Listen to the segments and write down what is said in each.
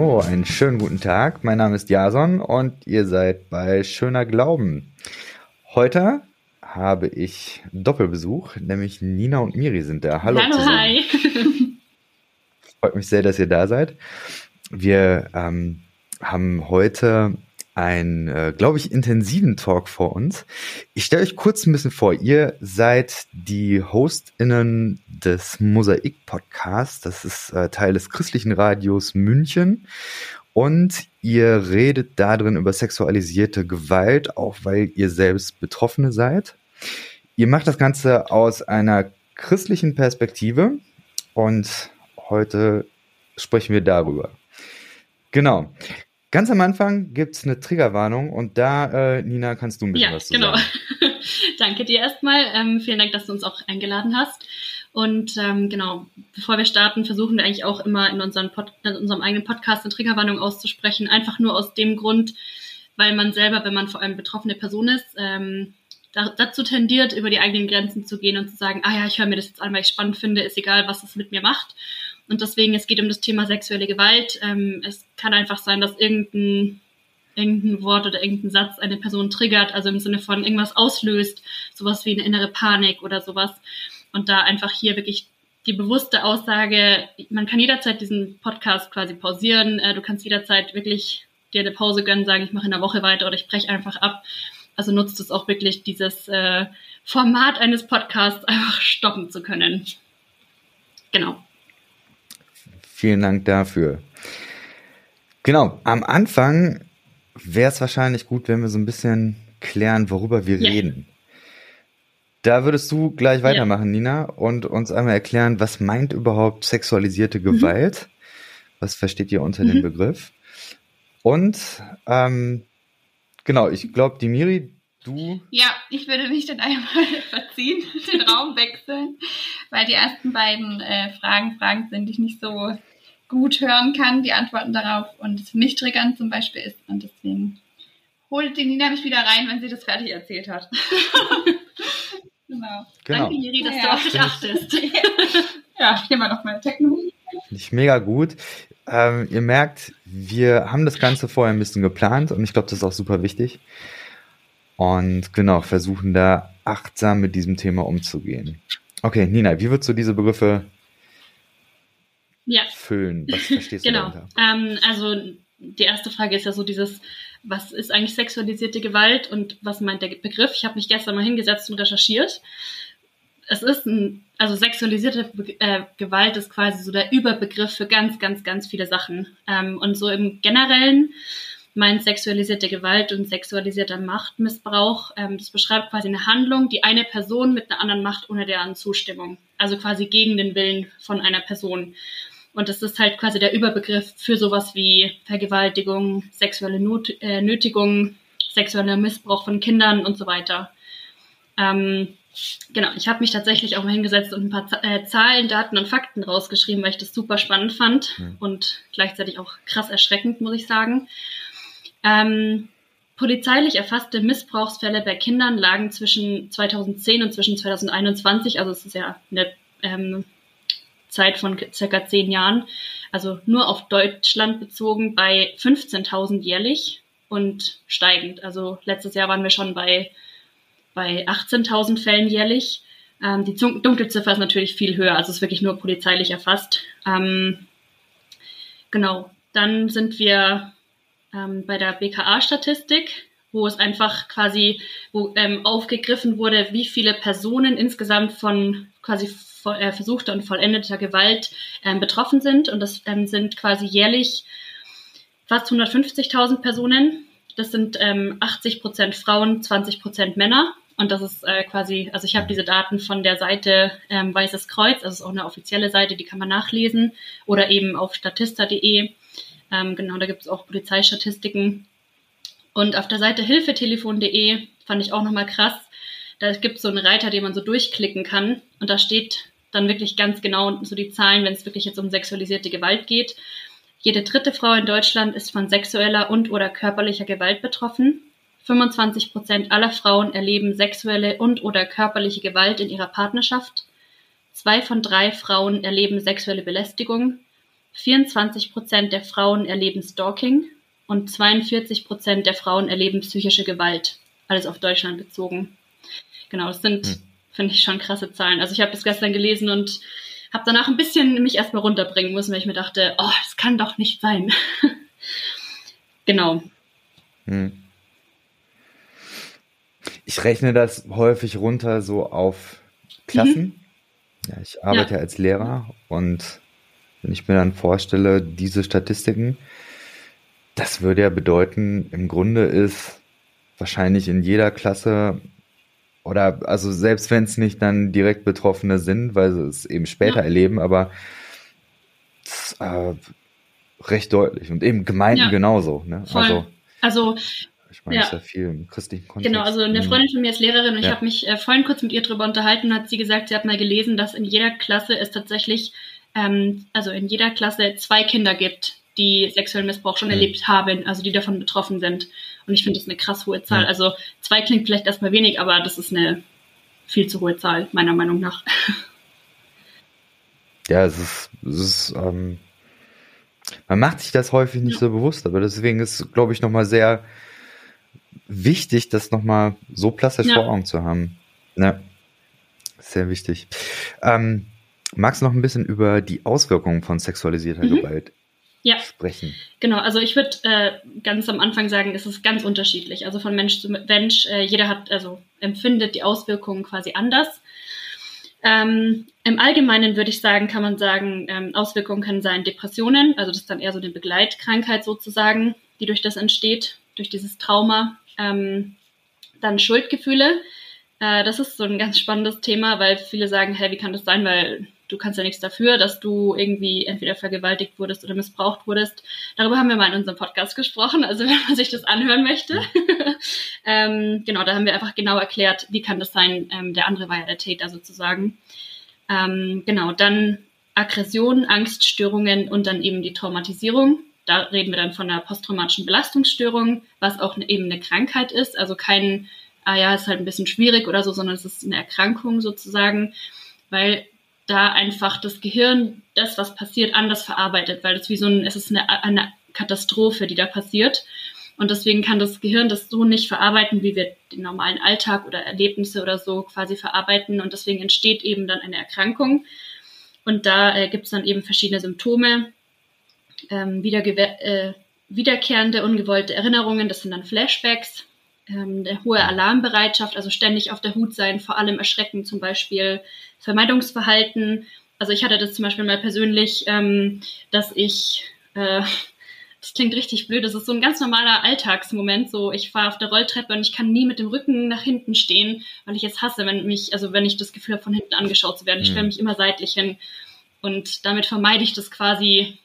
So, einen schönen guten Tag. Mein Name ist Jason und ihr seid bei Schöner Glauben. Heute habe ich Doppelbesuch, nämlich Nina und Miri sind da. Hallo. Hallo, zusammen. hi. Freut mich sehr, dass ihr da seid. Wir ähm, haben heute einen, äh, glaube ich, intensiven Talk vor uns. Ich stelle euch kurz ein bisschen vor. Ihr seid die HostInnen des Mosaik-Podcasts. Das ist äh, Teil des christlichen Radios München. Und ihr redet da drin über sexualisierte Gewalt, auch weil ihr selbst Betroffene seid. Ihr macht das Ganze aus einer christlichen Perspektive und heute sprechen wir darüber. Genau. Ganz am Anfang gibt es eine Triggerwarnung und da, äh, Nina, kannst du ein bisschen Ja, was zu genau. sagen. Danke dir erstmal. Ähm, vielen Dank, dass du uns auch eingeladen hast. Und ähm, genau, bevor wir starten, versuchen wir eigentlich auch immer in, unseren Pod in unserem eigenen Podcast eine Triggerwarnung auszusprechen. Einfach nur aus dem Grund, weil man selber, wenn man vor allem betroffene Person ist, ähm, da, dazu tendiert, über die eigenen Grenzen zu gehen und zu sagen, ah ja, ich höre mir das jetzt an, weil ich spannend finde, ist egal, was es mit mir macht. Und deswegen, es geht um das Thema sexuelle Gewalt. Ähm, es kann einfach sein, dass irgendein, irgendein Wort oder irgendein Satz eine Person triggert, also im Sinne von irgendwas auslöst, sowas wie eine innere Panik oder sowas. Und da einfach hier wirklich die bewusste Aussage, man kann jederzeit diesen Podcast quasi pausieren, äh, du kannst jederzeit wirklich dir eine Pause gönnen, sagen, ich mache in der Woche weiter oder ich breche einfach ab. Also nutzt es auch wirklich, dieses äh, Format eines Podcasts einfach stoppen zu können. Genau. Vielen Dank dafür. Genau, am Anfang wäre es wahrscheinlich gut, wenn wir so ein bisschen klären, worüber wir Ja. reden. Da würdest du gleich Ja. weitermachen, Nina, und uns einmal erklären, was meint überhaupt sexualisierte Gewalt? Was versteht ihr unter dem Mhm. Begriff? Und ähm, genau, ich glaube, die Miri, du Ja, ich würde mich dann einmal verziehen, den Raum wechseln, weil die ersten beiden äh, Fragen Fragen sind, die ich nicht so gut hören kann, die Antworten darauf und es für mich triggernd zum Beispiel ist. Und deswegen holt die Nina mich wieder rein, wenn sie das fertig erzählt hat. genau. genau. Danke, Miri, dass du Ja. auf dich achtest. Ja, hier mal noch meine Technologie. Finde ich mega gut. Ähm, ihr merkt, wir haben das Ganze vorher ein bisschen geplant und ich glaube, das ist auch super wichtig. Und genau, versuchen da achtsam mit diesem Thema umzugehen. Okay, Nina, wie würdest du diese Begriffe Ja, füllen? Was verstehst du genau. darunter? Ähm, also die erste Frage ist ja so dieses, was ist eigentlich sexualisierte Gewalt und was meint der Begriff? Ich habe mich gestern mal hingesetzt und recherchiert. Es ist ein, also sexualisierte äh, Gewalt ist quasi so der Überbegriff für ganz, ganz, ganz viele Sachen. Ähm, und so im Generellen meint sexualisierte Gewalt und sexualisierter Machtmissbrauch, ähm, das beschreibt quasi eine Handlung, die eine Person mit einer anderen macht ohne deren Zustimmung. Also quasi gegen den Willen von einer Person. Und das ist halt quasi der Überbegriff für sowas wie Vergewaltigung, sexuelle Not äh, Nötigung, sexueller Missbrauch von Kindern und so weiter. Ähm, genau, ich habe mich tatsächlich auch mal hingesetzt und ein paar Z äh, Zahlen, Daten und Fakten rausgeschrieben, weil ich das super spannend fand Mhm. und gleichzeitig auch krass erschreckend, muss ich sagen. Ähm, polizeilich erfasste Missbrauchsfälle bei Kindern lagen zwischen 2010 und zwischen 2021, also es ist ja eine ähm, Zeit von circa zehn Jahren, also nur auf Deutschland bezogen bei 15.000 jährlich und steigend. Also letztes Jahr waren wir schon bei, bei 18.000 Fällen jährlich. Ähm, die Dunkelziffer ist natürlich viel höher, also ist wirklich nur polizeilich erfasst. Ähm, genau, dann sind wir ähm, bei der BKA-Statistik, wo es einfach quasi wo, ähm, aufgegriffen wurde, wie viele Personen insgesamt von quasi äh, versuchter und vollendeter Gewalt ähm, betroffen sind. Und das ähm, sind quasi jährlich fast 150.000 Personen. Das sind ähm, 80 Prozent Frauen, 20 Prozent Männer. Und das ist äh, quasi, also ich habe diese Daten von der Seite ähm, Weißes Kreuz, also ist auch eine offizielle Seite, die kann man nachlesen, oder eben auf statista.de. Ähm, genau, da gibt es auch Polizeistatistiken. Und auf der Seite hilfetelefon.de fand ich auch nochmal krass. Da gibt es so einen Reiter, den man so durchklicken kann. Und da steht dann wirklich ganz genau so die Zahlen, wenn es wirklich jetzt um sexualisierte Gewalt geht. Jede dritte Frau in Deutschland ist von sexueller und oder körperlicher Gewalt betroffen. 25 Prozent aller Frauen erleben sexuelle und oder körperliche Gewalt in ihrer Partnerschaft. Zwei von drei Frauen erleben sexuelle Belästigung. 24 Prozent der Frauen erleben Stalking und 42 Prozent der Frauen erleben psychische Gewalt. Alles auf Deutschland bezogen. Genau, das sind, hm. finde ich, schon krasse Zahlen. Also ich habe das gestern gelesen und habe danach ein bisschen mich erstmal runterbringen müssen, weil ich mir dachte, oh, das kann doch nicht sein. genau. Hm. Ich rechne das häufig runter so auf Klassen. Mhm. Ja, ich arbeite ja. als Lehrer und wenn ich mir dann vorstelle, diese Statistiken, das würde ja bedeuten, im Grunde ist wahrscheinlich in jeder Klasse oder also selbst wenn es nicht dann direkt Betroffene sind, weil sie es eben später ja. erleben, aber äh, recht deutlich und eben Gemeinden ja. genauso. Ne? Also, also ich meine, ja. ist ja viel im christlichen Kontext. Genau, also eine mhm. Freundin von mir ist Lehrerin und ja. ich habe mich äh, vorhin kurz mit ihr darüber unterhalten und hat sie gesagt, sie hat mal gelesen, dass in jeder Klasse es tatsächlich, ähm, also in jeder Klasse zwei Kinder gibt, die sexuellen Missbrauch schon mhm. erlebt haben, also die davon betroffen sind. Und ich finde das eine krass hohe Zahl. Mhm. Also zwei klingt vielleicht erstmal wenig, aber das ist eine viel zu hohe Zahl, meiner Meinung nach. Ja, es ist, es ist ähm, man macht sich das häufig nicht ja. so bewusst, aber deswegen ist, glaube ich, nochmal sehr wichtig, das nochmal so plastisch ja. vor Augen zu haben. Ja, sehr wichtig. Ähm, magst du noch ein bisschen über die Auswirkungen von sexualisierter mhm. Gewalt ja. sprechen? Genau, also ich würde äh, ganz am Anfang sagen, es ist ganz unterschiedlich. Also von Mensch zu Mensch, äh, jeder hat, also empfindet die Auswirkungen quasi anders. Ähm, Im Allgemeinen würde ich sagen, kann man sagen, ähm, Auswirkungen können sein Depressionen, also das ist dann eher so eine Begleitkrankheit sozusagen, die durch das entsteht, durch dieses Trauma. Ähm, dann Schuldgefühle. Äh, das ist so ein ganz spannendes Thema, weil viele sagen, hey, wie kann das sein? Weil du kannst ja nichts dafür, dass du irgendwie entweder vergewaltigt wurdest oder missbraucht wurdest. Darüber haben wir mal in unserem Podcast gesprochen, also wenn man sich das anhören möchte. ähm, genau, da haben wir einfach genau erklärt, wie kann das sein, ähm, der andere war ja der Täter sozusagen. Ähm, genau, dann Aggression, Angststörungen und dann eben die Traumatisierung. Da reden wir dann von einer posttraumatischen Belastungsstörung, was auch eben eine Krankheit ist. Also kein, ah ja, ist halt ein bisschen schwierig oder so, sondern es ist eine Erkrankung sozusagen, weil da einfach das Gehirn das, was passiert, anders verarbeitet, weil es wie so ein, es ist eine, eine Katastrophe, die da passiert. Und deswegen kann das Gehirn das so nicht verarbeiten, wie wir den normalen Alltag oder Erlebnisse oder so quasi verarbeiten. Und deswegen entsteht eben dann eine Erkrankung. Und da äh, gibt es dann eben verschiedene Symptome ähm, äh, wiederkehrende ungewollte Erinnerungen, das sind dann Flashbacks, ähm, eine hohe Alarmbereitschaft, also ständig auf der Hut sein, vor allem Erschrecken zum Beispiel, Vermeidungsverhalten. Also ich hatte das zum Beispiel mal persönlich, ähm, dass ich, äh, das klingt richtig blöd, das ist so ein ganz normaler Alltagsmoment, so ich fahre auf der Rolltreppe und ich kann nie mit dem Rücken nach hinten stehen, weil ich jetzt hasse, wenn mich, also wenn ich das Gefühl habe, von hinten angeschaut zu werden. Ich stelle mhm. mich immer seitlich hin und damit vermeide ich das quasi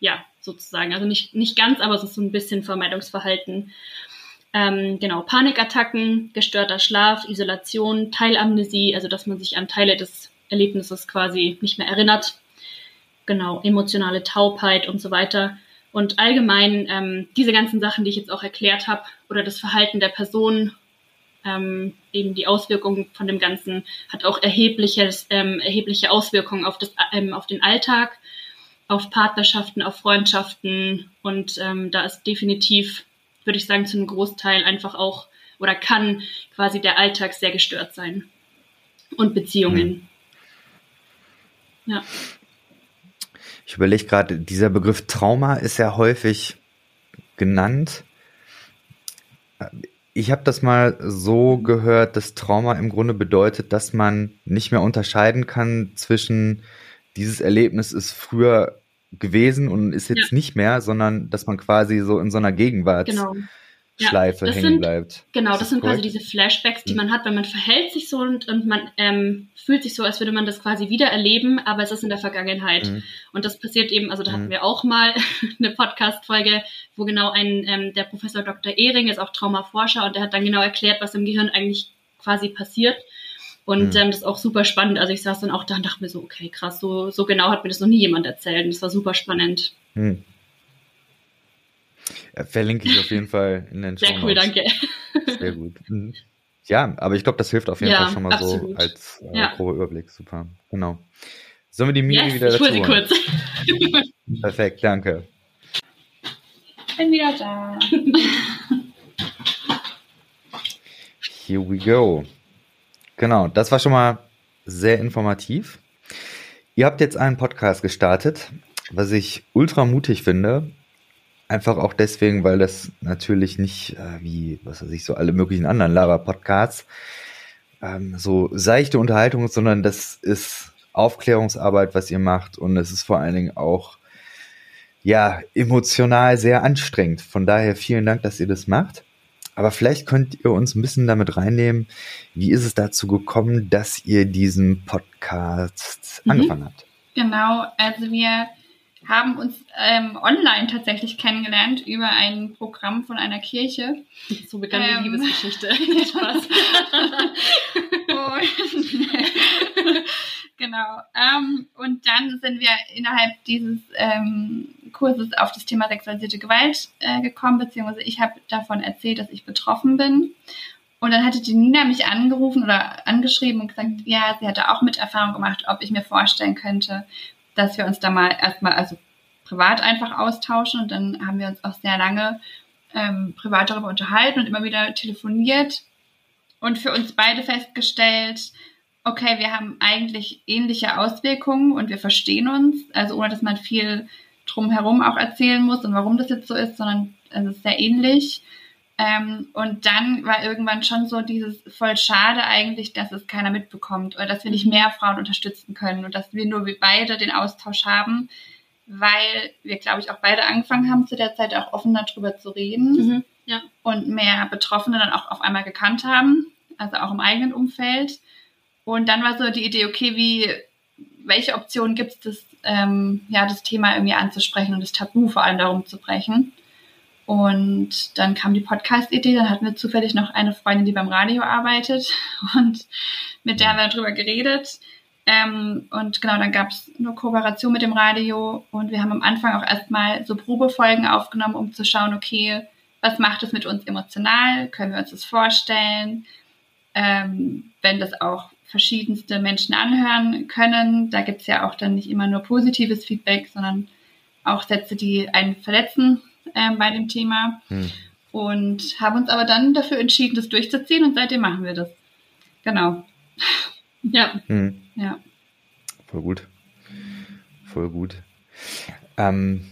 ja, sozusagen. Also nicht, nicht ganz, aber es ist so ein bisschen Vermeidungsverhalten. Ähm, genau, Panikattacken, gestörter Schlaf, Isolation, Teilamnesie, also dass man sich an Teile des Erlebnisses quasi nicht mehr erinnert. Genau, emotionale Taubheit und so weiter. Und allgemein ähm, diese ganzen Sachen, die ich jetzt auch erklärt habe, oder das Verhalten der Person, ähm, eben die Auswirkungen von dem Ganzen, hat auch erhebliches, ähm, erhebliche Auswirkungen auf, das, ähm, auf den Alltag auf Partnerschaften, auf Freundschaften und ähm, da ist definitiv, würde ich sagen, zu einem Großteil einfach auch oder kann quasi der Alltag sehr gestört sein und Beziehungen. Mhm. Ja. Ich überlege gerade, dieser Begriff Trauma ist ja häufig genannt. Ich habe das mal so gehört, dass Trauma im Grunde bedeutet, dass man nicht mehr unterscheiden kann zwischen dieses Erlebnis ist früher gewesen und ist jetzt ja. nicht mehr, sondern dass man quasi so in so einer Gegenwartsschleife genau. ja, hängen sind, bleibt. Genau, das, das sind quasi diese Flashbacks, die mhm. man hat, weil man verhält sich so und, und man ähm, fühlt sich so, als würde man das quasi wieder erleben, aber es ist in der Vergangenheit. Mhm. Und das passiert eben, also da hatten mhm. wir auch mal eine Podcast-Folge, wo genau ein, ähm, der Professor Dr. Ehring ist auch Traumaforscher und der hat dann genau erklärt, was im Gehirn eigentlich quasi passiert. Und mhm. ähm, das ist auch super spannend. Also ich saß dann auch da und dachte mir so, okay, krass, so, so genau hat mir das noch nie jemand erzählt. Und das war super spannend. Mhm. Ja, verlinke ich auf jeden Fall in den Show Sehr cool, danke. Sehr gut. Mhm. Ja, aber ich glaube, das hilft auf jeden ja, Fall schon mal absolut. so als äh, ja. grober Überblick. Super, genau. Sollen wir die Miri yes, wieder ich dazu hole sie kurz. Perfekt, danke. Bin wieder da. Here we go. Genau, das war schon mal sehr informativ. Ihr habt jetzt einen Podcast gestartet, was ich ultra mutig finde. Einfach auch deswegen, weil das natürlich nicht äh, wie, was weiß ich, so alle möglichen anderen Lava-Podcasts ähm, so seichte Unterhaltung ist, sondern das ist Aufklärungsarbeit, was ihr macht und es ist vor allen Dingen auch ja emotional sehr anstrengend. Von daher vielen Dank, dass ihr das macht. Aber vielleicht könnt ihr uns ein bisschen damit reinnehmen, wie ist es dazu gekommen, dass ihr diesen Podcast Mhm. angefangen habt? Genau, also wir haben uns ähm, online tatsächlich kennengelernt über ein Programm von einer Kirche. So begann die Ähm. Liebesgeschichte. Spaß. Und genau. Ähm, und dann sind wir innerhalb dieses ähm, Kurses auf das Thema sexualisierte Gewalt äh, gekommen, beziehungsweise ich habe davon erzählt, dass ich betroffen bin. Und dann hatte die Nina mich angerufen oder angeschrieben und gesagt, ja, sie hatte auch mit Erfahrung gemacht, ob ich mir vorstellen könnte, dass wir uns da mal erstmal, also privat einfach austauschen. Und dann haben wir uns auch sehr lange ähm, privat darüber unterhalten und immer wieder telefoniert und für uns beide festgestellt, okay, wir haben eigentlich ähnliche Auswirkungen und wir verstehen uns, also ohne dass man viel drumherum auch erzählen muss und warum das jetzt so ist, sondern es ist sehr ähnlich. Ähm, und dann war irgendwann schon so dieses voll schade eigentlich, dass es keiner mitbekommt oder dass wir nicht mehr Frauen unterstützen können und dass wir nur wir beide den Austausch haben, weil wir, glaube ich, auch beide angefangen haben, zu der Zeit auch offener drüber zu reden Mhm. Ja. und mehr Betroffene dann auch auf einmal gekannt haben, also auch im eigenen Umfeld. Und dann war so die Idee, okay, wie, welche Optionen gibt es, das, ähm, ja, das Thema irgendwie anzusprechen und das Tabu vor allem darum zu brechen. Und dann kam die Podcast-Idee, dann hatten wir zufällig noch eine Freundin, die beim Radio arbeitet und mit der haben wir darüber geredet. Ähm, und genau, dann gab es eine Kooperation mit dem Radio und wir haben am Anfang auch erstmal so Probefolgen aufgenommen, um zu schauen, okay, was macht es mit uns emotional? Können wir uns das vorstellen? Ähm, wenn das auch verschiedenste Menschen anhören können, da gibt es ja auch dann nicht immer nur positives Feedback, sondern auch Sätze, die einen verletzen ähm, bei dem Thema. Hm. Und haben uns aber dann dafür entschieden, das durchzuziehen und seitdem machen wir das. Genau. Ja, Hm. Ja. Voll gut. Voll gut. Ähm,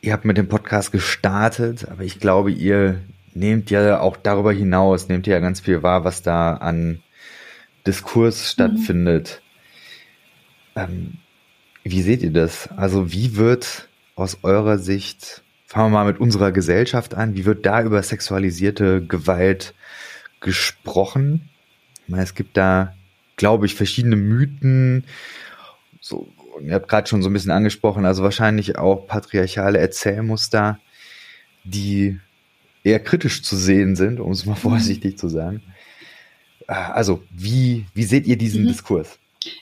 ihr habt mit dem Podcast gestartet, aber ich glaube, ihr nehmt ja auch darüber hinaus, nehmt ihr ja ganz viel wahr, was da an Diskurs stattfindet. Ähm, wie seht ihr das? Also wie wird aus eurer Sicht, fangen wir mal mit unserer Gesellschaft an, wie wird da über sexualisierte Gewalt gesprochen? Ich meine, es gibt da, glaube ich, verschiedene Mythen. So, ihr habt gerade schon so ein bisschen angesprochen, also wahrscheinlich auch patriarchale Erzählmuster, die eher kritisch zu sehen sind, um es mal vorsichtig zu sagen. Äh, Also, wie, wie seht ihr diesen Mhm. Diskurs?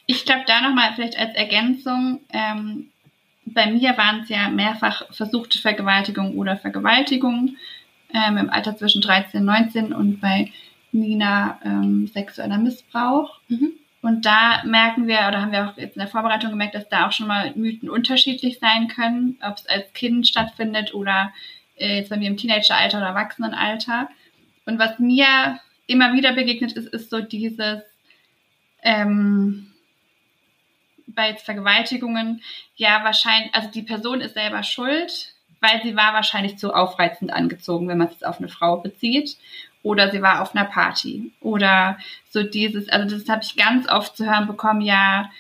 Ich glaube, da nochmal vielleicht als Ergänzung, ähm, bei mir waren es ja mehrfach versuchte Vergewaltigung oder Vergewaltigung ähm, im Alter zwischen 13 und 19 und bei Nina ähm, sexueller Missbrauch. Mhm. Und da merken wir, oder haben wir auch jetzt in der Vorbereitung gemerkt, dass da auch schon mal Mythen unterschiedlich sein können, ob es als Kind stattfindet oder äh, jetzt bei mir im Teenageralter oder Erwachsenenalter. Und was mir immer wieder begegnet ist, ist so dieses, ähm, bei jetzt Vergewaltigungen, ja, wahrscheinlich, also die Person ist selber schuld, weil sie war wahrscheinlich zu aufreizend angezogen, wenn man es jetzt auf eine Frau bezieht. Oder sie war auf einer Party. Oder so dieses, also das habe ich ganz oft zu hören bekommen, ja,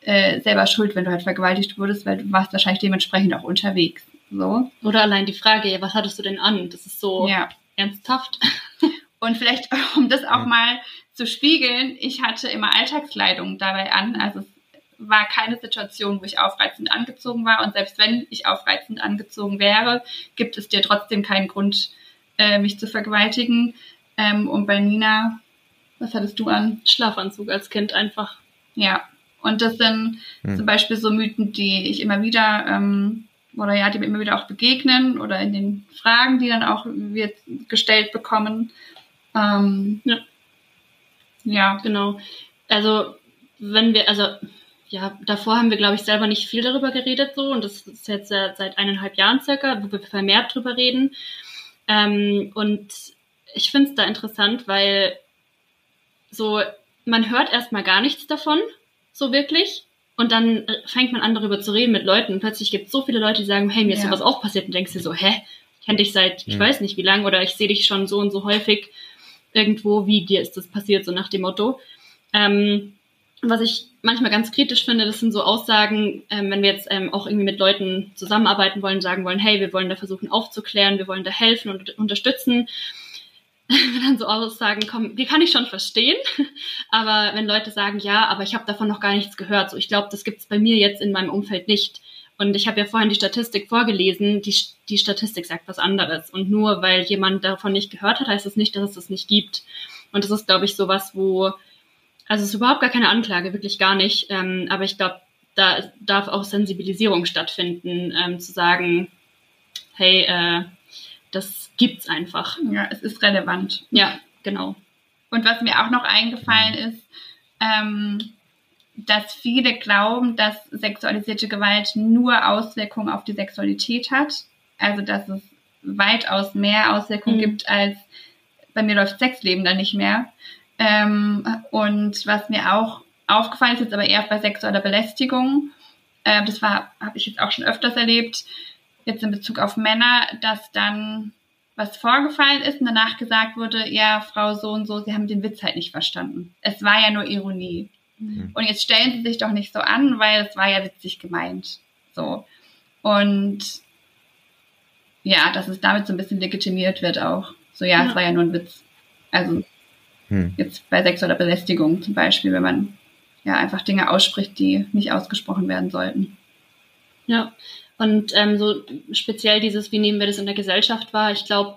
äh, selber schuld, wenn du halt vergewaltigt wurdest, weil du warst wahrscheinlich dementsprechend auch unterwegs. So. Oder allein die Frage, ja, was hattest du denn an? Das ist so Ja. ernsthaft. Und vielleicht, um das auch mal zu spiegeln, ich hatte immer Alltagskleidung dabei an. Also es war keine Situation, wo ich aufreizend angezogen war. Und selbst wenn ich aufreizend angezogen wäre, gibt es dir trotzdem keinen Grund, äh, mich zu vergewaltigen. Ähm, und bei Nina, was hattest du an? Schlafanzug als Kind einfach. Ja. Und das sind Hm. zum Beispiel so Mythen, die ich immer wieder, ähm, oder ja, die mir immer wieder auch begegnen oder in den Fragen, die dann auch wir gestellt bekommen. Ähm, Ja. Ja. Genau. Also, wenn wir, also ja, davor haben wir, glaube ich, selber nicht viel darüber geredet so und das ist jetzt seit eineinhalb Jahren circa, wo wir vermehrt drüber reden. Ähm, und ich finde es da interessant, weil so, man hört erstmal gar nichts davon, so wirklich. Und dann äh, fängt man an, darüber zu reden mit Leuten. Und plötzlich gibt es so viele Leute, die sagen, hey, mir ist ja. sowas auch passiert. Und denkst dir so, hä? Ich kenne dich seit, ich ja. weiß nicht wie lange, oder ich sehe dich schon so und so häufig irgendwo, wie dir ist das passiert, so nach dem Motto. Ähm, was ich manchmal ganz kritisch finde, das sind so Aussagen, ähm, wenn wir jetzt ähm, auch irgendwie mit Leuten zusammenarbeiten wollen, sagen wollen, hey, wir wollen da versuchen aufzuklären, wir wollen da helfen und unterstützen. Wenn dann so Aussagen kommen, die kann ich schon verstehen, aber wenn Leute sagen, ja, aber ich habe davon noch gar nichts gehört, so ich glaube, das gibt es bei mir jetzt in meinem Umfeld nicht. Und ich habe ja vorhin die Statistik vorgelesen, die, die Statistik sagt was anderes. Und nur weil jemand davon nicht gehört hat, heißt das nicht, dass es das nicht gibt. Und das ist, glaube ich, sowas, wo also es ist überhaupt gar keine Anklage, wirklich gar nicht. Ähm, aber ich glaube, da darf auch Sensibilisierung stattfinden, ähm, zu sagen, hey, äh, das gibt's einfach. Ja, es ist relevant. Ja, genau. Und was mir auch noch eingefallen ist, ähm, dass viele glauben, dass sexualisierte Gewalt nur Auswirkungen auf die Sexualität hat. Also dass es weitaus mehr Auswirkungen mhm. gibt als bei mir läuft Sexleben dann nicht mehr. Ähm, und was mir auch aufgefallen ist, jetzt aber eher bei sexueller Belästigung, äh, das war, habe ich jetzt auch schon öfters erlebt, jetzt in Bezug auf Männer, dass dann was vorgefallen ist und danach gesagt wurde, ja, Frau so und so, Sie haben den Witz halt nicht verstanden. Es war ja nur Ironie. Mhm. Und jetzt stellen Sie sich doch nicht so an, weil es war ja witzig gemeint. So. Und ja, dass es damit so ein bisschen legitimiert wird auch. So, ja, ja. es war ja nur ein Witz. Also hm. Jetzt bei sexueller Belästigung zum Beispiel, wenn man ja einfach Dinge ausspricht, die nicht ausgesprochen werden sollten. Ja, und ähm, so speziell dieses, wie nehmen wir das in der Gesellschaft wahr? Ich glaube,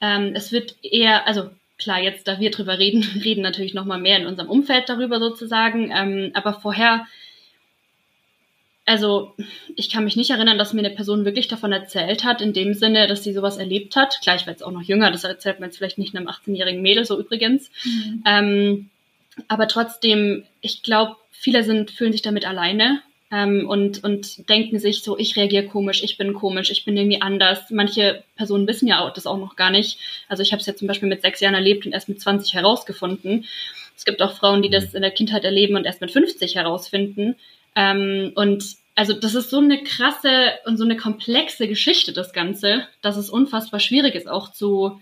ähm, es wird eher, also klar, jetzt da wir drüber reden, reden natürlich noch mal mehr in unserem Umfeld darüber sozusagen, ähm, aber vorher also ich kann mich nicht erinnern, dass mir eine Person wirklich davon erzählt hat, in dem Sinne, dass sie sowas erlebt hat. Klar, ich war jetzt auch noch jünger, das erzählt man jetzt vielleicht nicht einem 18-jährigen Mädel, so übrigens. Mhm. Ähm, aber trotzdem, ich glaube, viele sind, fühlen sich damit alleine ähm, und, und denken sich so, ich reagiere komisch, ich bin komisch, ich bin irgendwie anders. Manche Personen wissen ja auch das auch noch gar nicht. Also ich habe es ja zum Beispiel mit sechs Jahren erlebt und erst mit 20 herausgefunden. Es gibt auch Frauen, die das in der Kindheit erleben und erst mit 50 herausfinden. Ähm, und also das ist so eine krasse und so eine komplexe Geschichte, das Ganze, dass es unfassbar schwierig ist, auch zu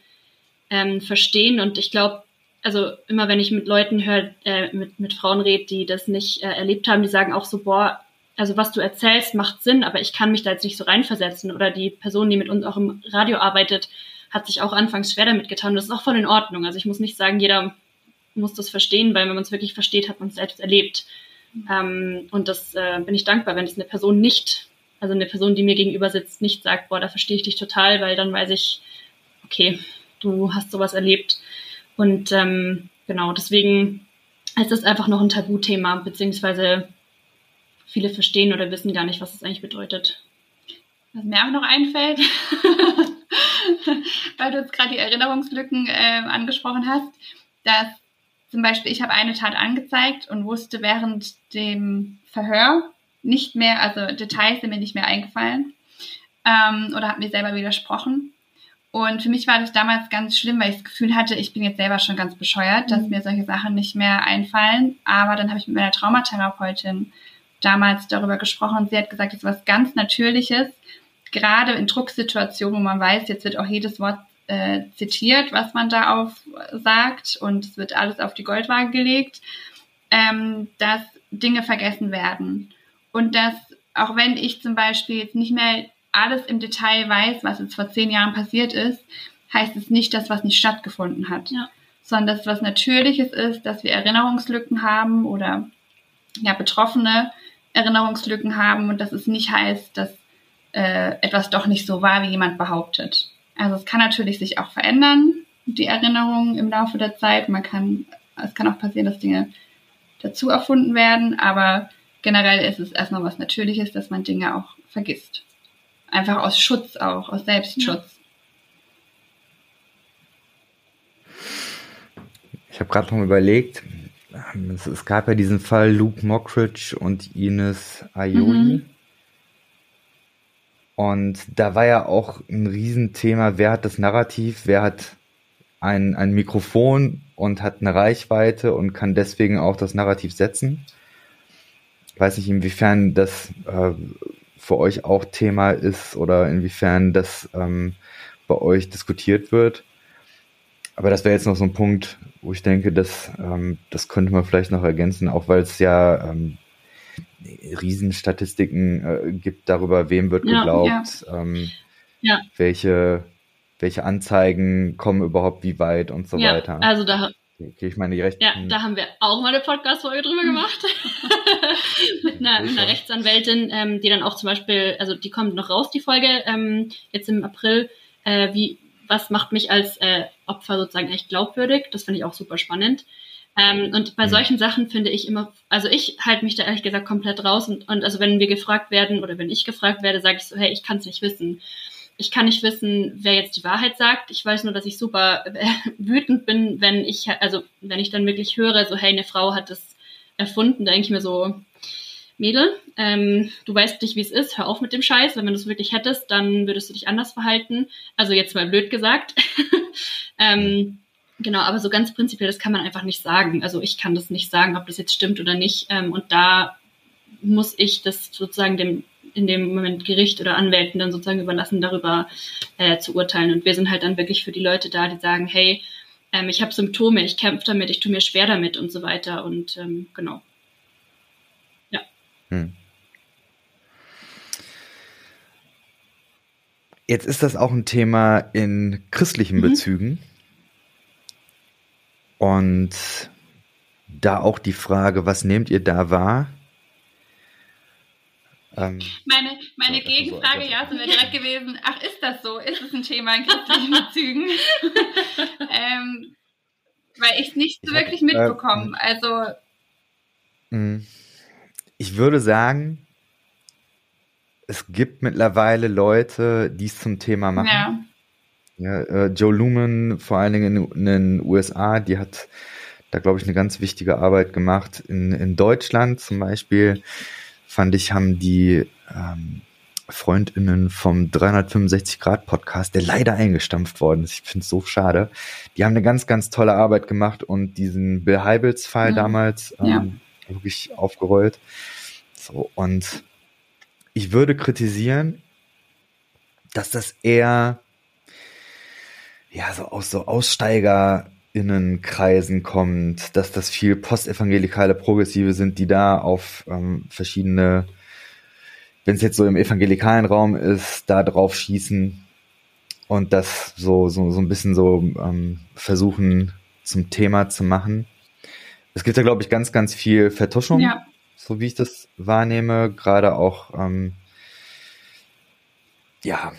ähm, verstehen. Und ich glaube, also immer wenn ich mit Leuten höre, äh, mit, mit Frauen rede, die das nicht äh, erlebt haben, die sagen auch so, boah, also was du erzählst, macht Sinn, aber ich kann mich da jetzt nicht so reinversetzen. Oder die Person, die mit uns auch im Radio arbeitet, hat sich auch anfangs schwer damit getan. Das ist auch voll in Ordnung. Also ich muss nicht sagen, jeder muss das verstehen, weil wenn man es wirklich versteht, hat man es selbst erlebt. Ähm, und das äh, bin ich dankbar, wenn es eine Person nicht, also eine Person, die mir gegenüber sitzt, nicht sagt, boah, da verstehe ich dich total, weil dann weiß ich, okay, du hast sowas erlebt. Und ähm, genau, deswegen ist das einfach noch ein Tabuthema, beziehungsweise viele verstehen oder wissen gar nicht, was das eigentlich bedeutet. Was mir auch noch einfällt, weil du jetzt gerade die Erinnerungslücken äh, angesprochen hast, dass zum Beispiel, ich habe eine Tat angezeigt und wusste während dem Verhör nicht mehr, also Details sind mir nicht mehr eingefallen ähm, oder habe mir selber widersprochen. Und für mich war das damals ganz schlimm, weil ich das Gefühl hatte, ich bin jetzt selber schon ganz bescheuert, dass mhm. mir solche Sachen nicht mehr einfallen. Aber dann habe ich mit meiner Traumatherapeutin damals darüber gesprochen und sie hat gesagt, das ist was ganz Natürliches, gerade in Drucksituationen, wo man weiß, jetzt wird auch jedes Wort äh, zitiert, was man da auf sagt und es wird alles auf die Goldwaage gelegt, ähm, dass Dinge vergessen werden. Und dass, auch wenn ich zum Beispiel jetzt nicht mehr alles im Detail weiß, was jetzt vor zehn Jahren passiert ist, heißt es nicht, dass was nicht stattgefunden hat. Ja. Sondern dass was Natürliches ist, dass wir Erinnerungslücken haben oder ja, Betroffene Erinnerungslücken haben und dass es nicht heißt, dass äh, etwas doch nicht so war, wie jemand behauptet. Also es kann natürlich sich auch verändern, die Erinnerungen im Laufe der Zeit. Man kann, es kann auch passieren, dass Dinge dazu erfunden werden, aber generell ist es erstmal was Natürliches, dass man Dinge auch vergisst. Einfach aus Schutz auch, aus Selbstschutz. Ich habe gerade noch überlegt, es, es, gab ja diesen Fall Luke Mockridge und Ines Aioli. Mhm. Und da war ja auch ein Riesenthema, wer hat das Narrativ, wer hat ein, ein Mikrofon und hat eine Reichweite und kann deswegen auch das Narrativ setzen. Ich weiß nicht, inwiefern das äh, für euch auch Thema ist oder inwiefern das ähm, bei euch diskutiert wird. Aber das wäre jetzt noch so ein Punkt, wo ich denke, dass, ähm, das könnte man vielleicht noch ergänzen, auch weil es ja ähm, Riesenstatistiken äh, gibt darüber, wem wird ja, geglaubt, ja. Ähm, ja. welche welche Anzeigen kommen überhaupt wie weit und so weiter. Also da Okay, ich meine, die Rechten. Ja, da haben wir auch mal eine Podcast-Folge drüber gemacht. mit, einer, mit einer Rechtsanwältin, ähm, die dann auch zum Beispiel, also die kommt noch raus, die Folge, ähm, jetzt im April, äh, wie, was macht mich als äh, Opfer sozusagen echt glaubwürdig? Das finde ich auch super spannend. Ähm, und bei mhm. solchen Sachen finde ich immer, also ich halte mich da ehrlich gesagt komplett raus und, und also wenn wir gefragt werden oder wenn ich gefragt werde, sage ich so, hey, ich kann es nicht wissen ich kann nicht wissen, wer jetzt die Wahrheit sagt. Ich weiß nur, dass ich super äh, wütend bin, wenn ich, also wenn ich dann wirklich höre, so, hey, eine Frau hat das erfunden, denke ich mir so, Mädel, ähm, du weißt nicht, wie es ist, hör auf mit dem Scheiß, wenn du es wirklich hättest, dann würdest du dich anders verhalten. Also jetzt mal blöd gesagt. ähm, genau, aber so ganz prinzipiell, das kann man einfach nicht sagen. Also ich kann das nicht sagen, ob das jetzt stimmt oder nicht. Ähm, und da muss ich das sozusagen dem in dem Moment Gericht oder Anwälten dann sozusagen überlassen, darüber äh, zu urteilen. Und wir sind halt dann wirklich für die Leute da, die sagen, hey, ähm, ich habe Symptome, ich kämpfe damit, ich tue mir schwer damit und so weiter. Und ähm, genau. Hm. Jetzt ist das auch ein Thema in christlichen mhm. Bezügen. Und da auch die Frage, was nehmt ihr da wahr? Ähm, meine meine Gegenfrage, so ja, sind wir direkt gewesen, ach, ist das so? Ist es ein Thema in christlichen Bezügen? ähm, weil ich es nicht so wirklich mitbekomme. Äh, also. Mhm. Ich würde sagen, es gibt mittlerweile Leute, die es zum Thema machen. Ja. ja äh, Joe Lumen, vor allen Dingen in, in den USA, die hat da, glaube ich, eine ganz wichtige Arbeit gemacht. In, in Deutschland zum Beispiel fand ich, haben die ähm, Freundinnen vom 365-Grad-Podcast, der leider eingestampft worden ist. Ich finde es so schade. Die haben eine ganz, ganz tolle Arbeit gemacht und diesen Bill Heibels-Fall mhm. damals ähm, ja. Wirklich aufgerollt. So, und ich würde kritisieren, dass das eher ja so aus so Aussteiger Innenkreisen kommt, dass das viel postevangelikale Progressive sind, die da auf ähm, verschiedene, wenn es jetzt so im evangelikalen Raum ist, da drauf schießen und das so, so, so ein bisschen so ähm, versuchen zum Thema zu machen. Es gibt da, glaube ich, ganz, ganz viel Vertuschung, ja. so wie ich das wahrnehme, gerade auch, ähm, ja,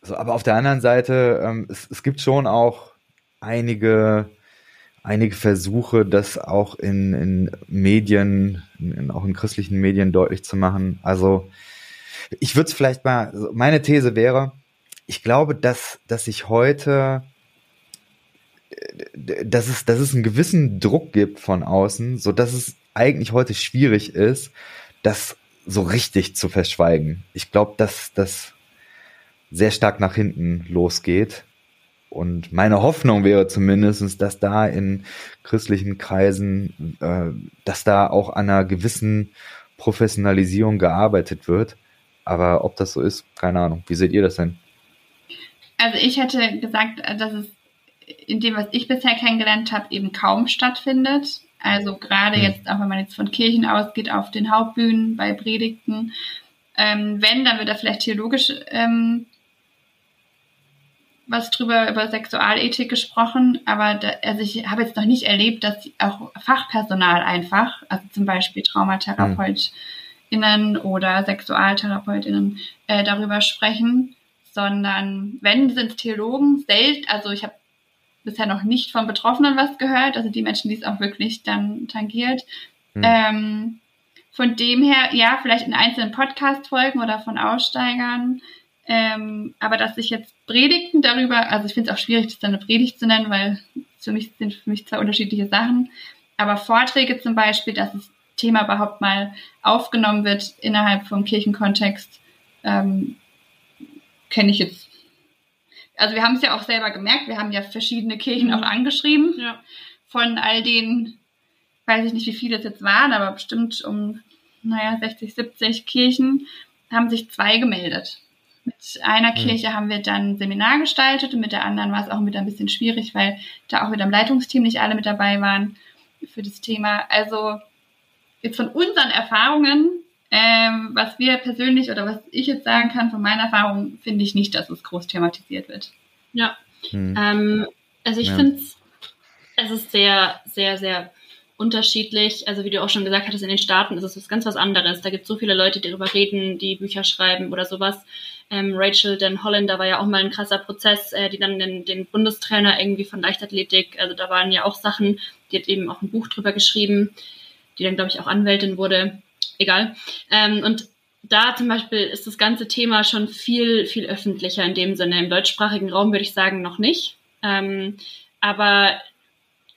so, aber auf der anderen Seite, ähm, es, es gibt schon auch einige, einige Versuche, das auch in, in Medien, in, auch in christlichen Medien deutlich zu machen. Also ich würde es vielleicht mal, also meine These wäre, ich glaube, dass, dass sich heute, dass es, dass es einen gewissen Druck gibt von außen, so dass es eigentlich heute schwierig ist, das so richtig zu verschweigen. Ich glaube, dass das sehr stark nach hinten losgeht und meine Hoffnung wäre zumindest, dass da in christlichen Kreisen, äh, dass da auch an einer gewissen Professionalisierung gearbeitet wird. Aber ob das so ist, keine Ahnung. Wie seht ihr das denn? Also ich hätte gesagt, dass es in dem, was ich bisher kennengelernt habe, eben kaum stattfindet. Also gerade hm. jetzt, auch wenn man jetzt von Kirchen ausgeht, auf den Hauptbühnen, bei Predigten. Ähm, wenn, dann wird da vielleicht theologisch ähm, was drüber über Sexualethik gesprochen, aber da, also ich habe jetzt noch nicht erlebt, dass auch Fachpersonal einfach, also zum Beispiel TraumatherapeutInnen oder SexualtherapeutInnen äh, darüber sprechen, sondern wenn sind Theologen selten, also ich habe bisher noch nicht von Betroffenen was gehört, also die Menschen, die es auch wirklich dann tangiert. Mhm. Ähm, von dem her, ja, vielleicht in einzelnen Podcast-Folgen oder von Aussteigern ähm, aber dass ich jetzt Predigten darüber, also ich finde es auch schwierig, das dann eine Predigt zu nennen, weil für mich sind für mich zwei unterschiedliche Sachen. Aber Vorträge zum Beispiel, dass das Thema überhaupt mal aufgenommen wird innerhalb vom Kirchenkontext, ähm, kenne ich jetzt. Also wir haben es ja auch selber gemerkt, wir haben ja verschiedene Kirchen auch angeschrieben. Ja. Von all den, weiß ich nicht, wie viele es jetzt waren, aber bestimmt um, naja, 60, 70 Kirchen haben sich zwei gemeldet. Mit einer Mhm. Kirche haben wir dann ein Seminar gestaltet und mit der anderen war es auch wieder ein bisschen schwierig, weil da auch wieder im Leitungsteam nicht alle mit dabei waren für das Thema. Also jetzt von unseren Erfahrungen, ähm, was wir persönlich oder was ich jetzt sagen kann von meiner Erfahrung, finde ich nicht, dass es groß thematisiert wird. Ja, Hm. Ähm, also ich Ja. finde es ist sehr, sehr, sehr unterschiedlich. Also wie du auch schon gesagt hattest, in den Staaten ist es was ganz was anderes. Da gibt es so viele Leute, die darüber reden, die Bücher schreiben oder sowas. Ähm, Rachel Den Hollander war ja auch mal ein krasser Prozess, äh, die dann den, den Bundestrainer irgendwie von Leichtathletik, also da waren ja auch Sachen, die hat eben auch ein Buch drüber geschrieben, die dann, glaube ich, auch Anwältin wurde. Egal. Ähm, und da zum Beispiel ist das ganze Thema schon viel, viel öffentlicher in dem Sinne. Im deutschsprachigen Raum würde ich sagen, noch nicht. Ähm, aber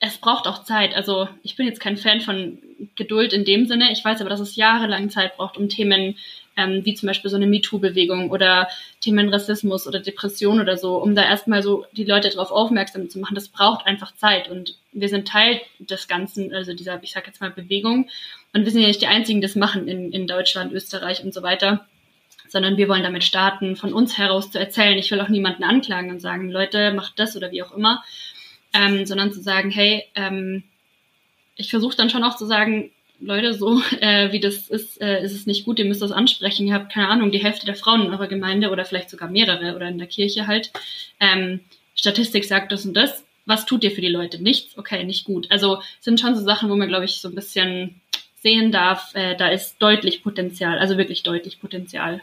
es braucht auch Zeit. Also ich bin jetzt kein Fan von Geduld in dem Sinne. Ich weiß aber, dass es jahrelang Zeit braucht, um Themen ähm, wie zum Beispiel so eine MeToo-Bewegung oder Themen Rassismus oder Depression oder so, um da erstmal so die Leute darauf aufmerksam zu machen. Das braucht einfach Zeit und wir sind Teil des Ganzen, also dieser, ich sag jetzt mal, Bewegung. Und wir sind ja nicht die Einzigen, die das machen in, in Deutschland, Österreich und so weiter sondern wir wollen damit starten, von uns heraus zu erzählen. Ich will auch niemanden anklagen und sagen, Leute, macht das oder wie auch immer, ähm, sondern zu sagen, hey, ähm, ich versuche dann schon auch zu sagen, Leute, so äh, wie das ist, äh, ist es nicht gut, ihr müsst das ansprechen. Ihr habt, keine Ahnung, die Hälfte der Frauen in eurer Gemeinde oder vielleicht sogar mehrere oder in der Kirche halt. Ähm, Statistik sagt das und das. Was tut ihr für die Leute? Nichts? Okay, nicht gut. Also sind schon so Sachen, wo man, glaube ich, so ein bisschen sehen darf, äh, da ist deutlich Potenzial, also wirklich deutlich Potenzial.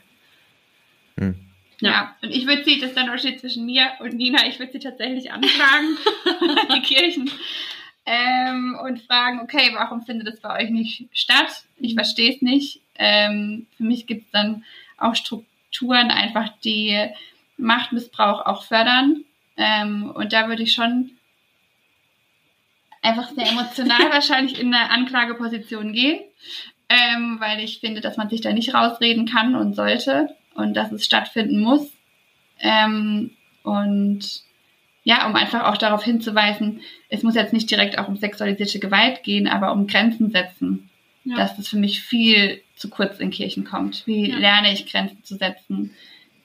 Hm. Ja, Ja. und ich würde sie, das ist der Unterschied zwischen mir und Nina, ich würde sie tatsächlich anfragen, die Kirchen, ähm, und fragen, okay, warum findet es bei euch nicht statt? Ich verstehe es nicht. Ähm, für mich gibt es dann auch Strukturen, einfach die Machtmissbrauch auch fördern. Ähm, und da würde ich schon einfach sehr emotional wahrscheinlich in eine Anklageposition gehen, ähm, weil ich finde, dass man sich da nicht rausreden kann und sollte und dass es stattfinden muss. Ähm, und ja, um einfach auch darauf hinzuweisen, es muss jetzt nicht direkt auch um sexualisierte Gewalt gehen, aber um Grenzen setzen. Ja. Dass das für mich viel zu kurz in Kirchen kommt. Wie Ja. lerne ich Grenzen zu setzen?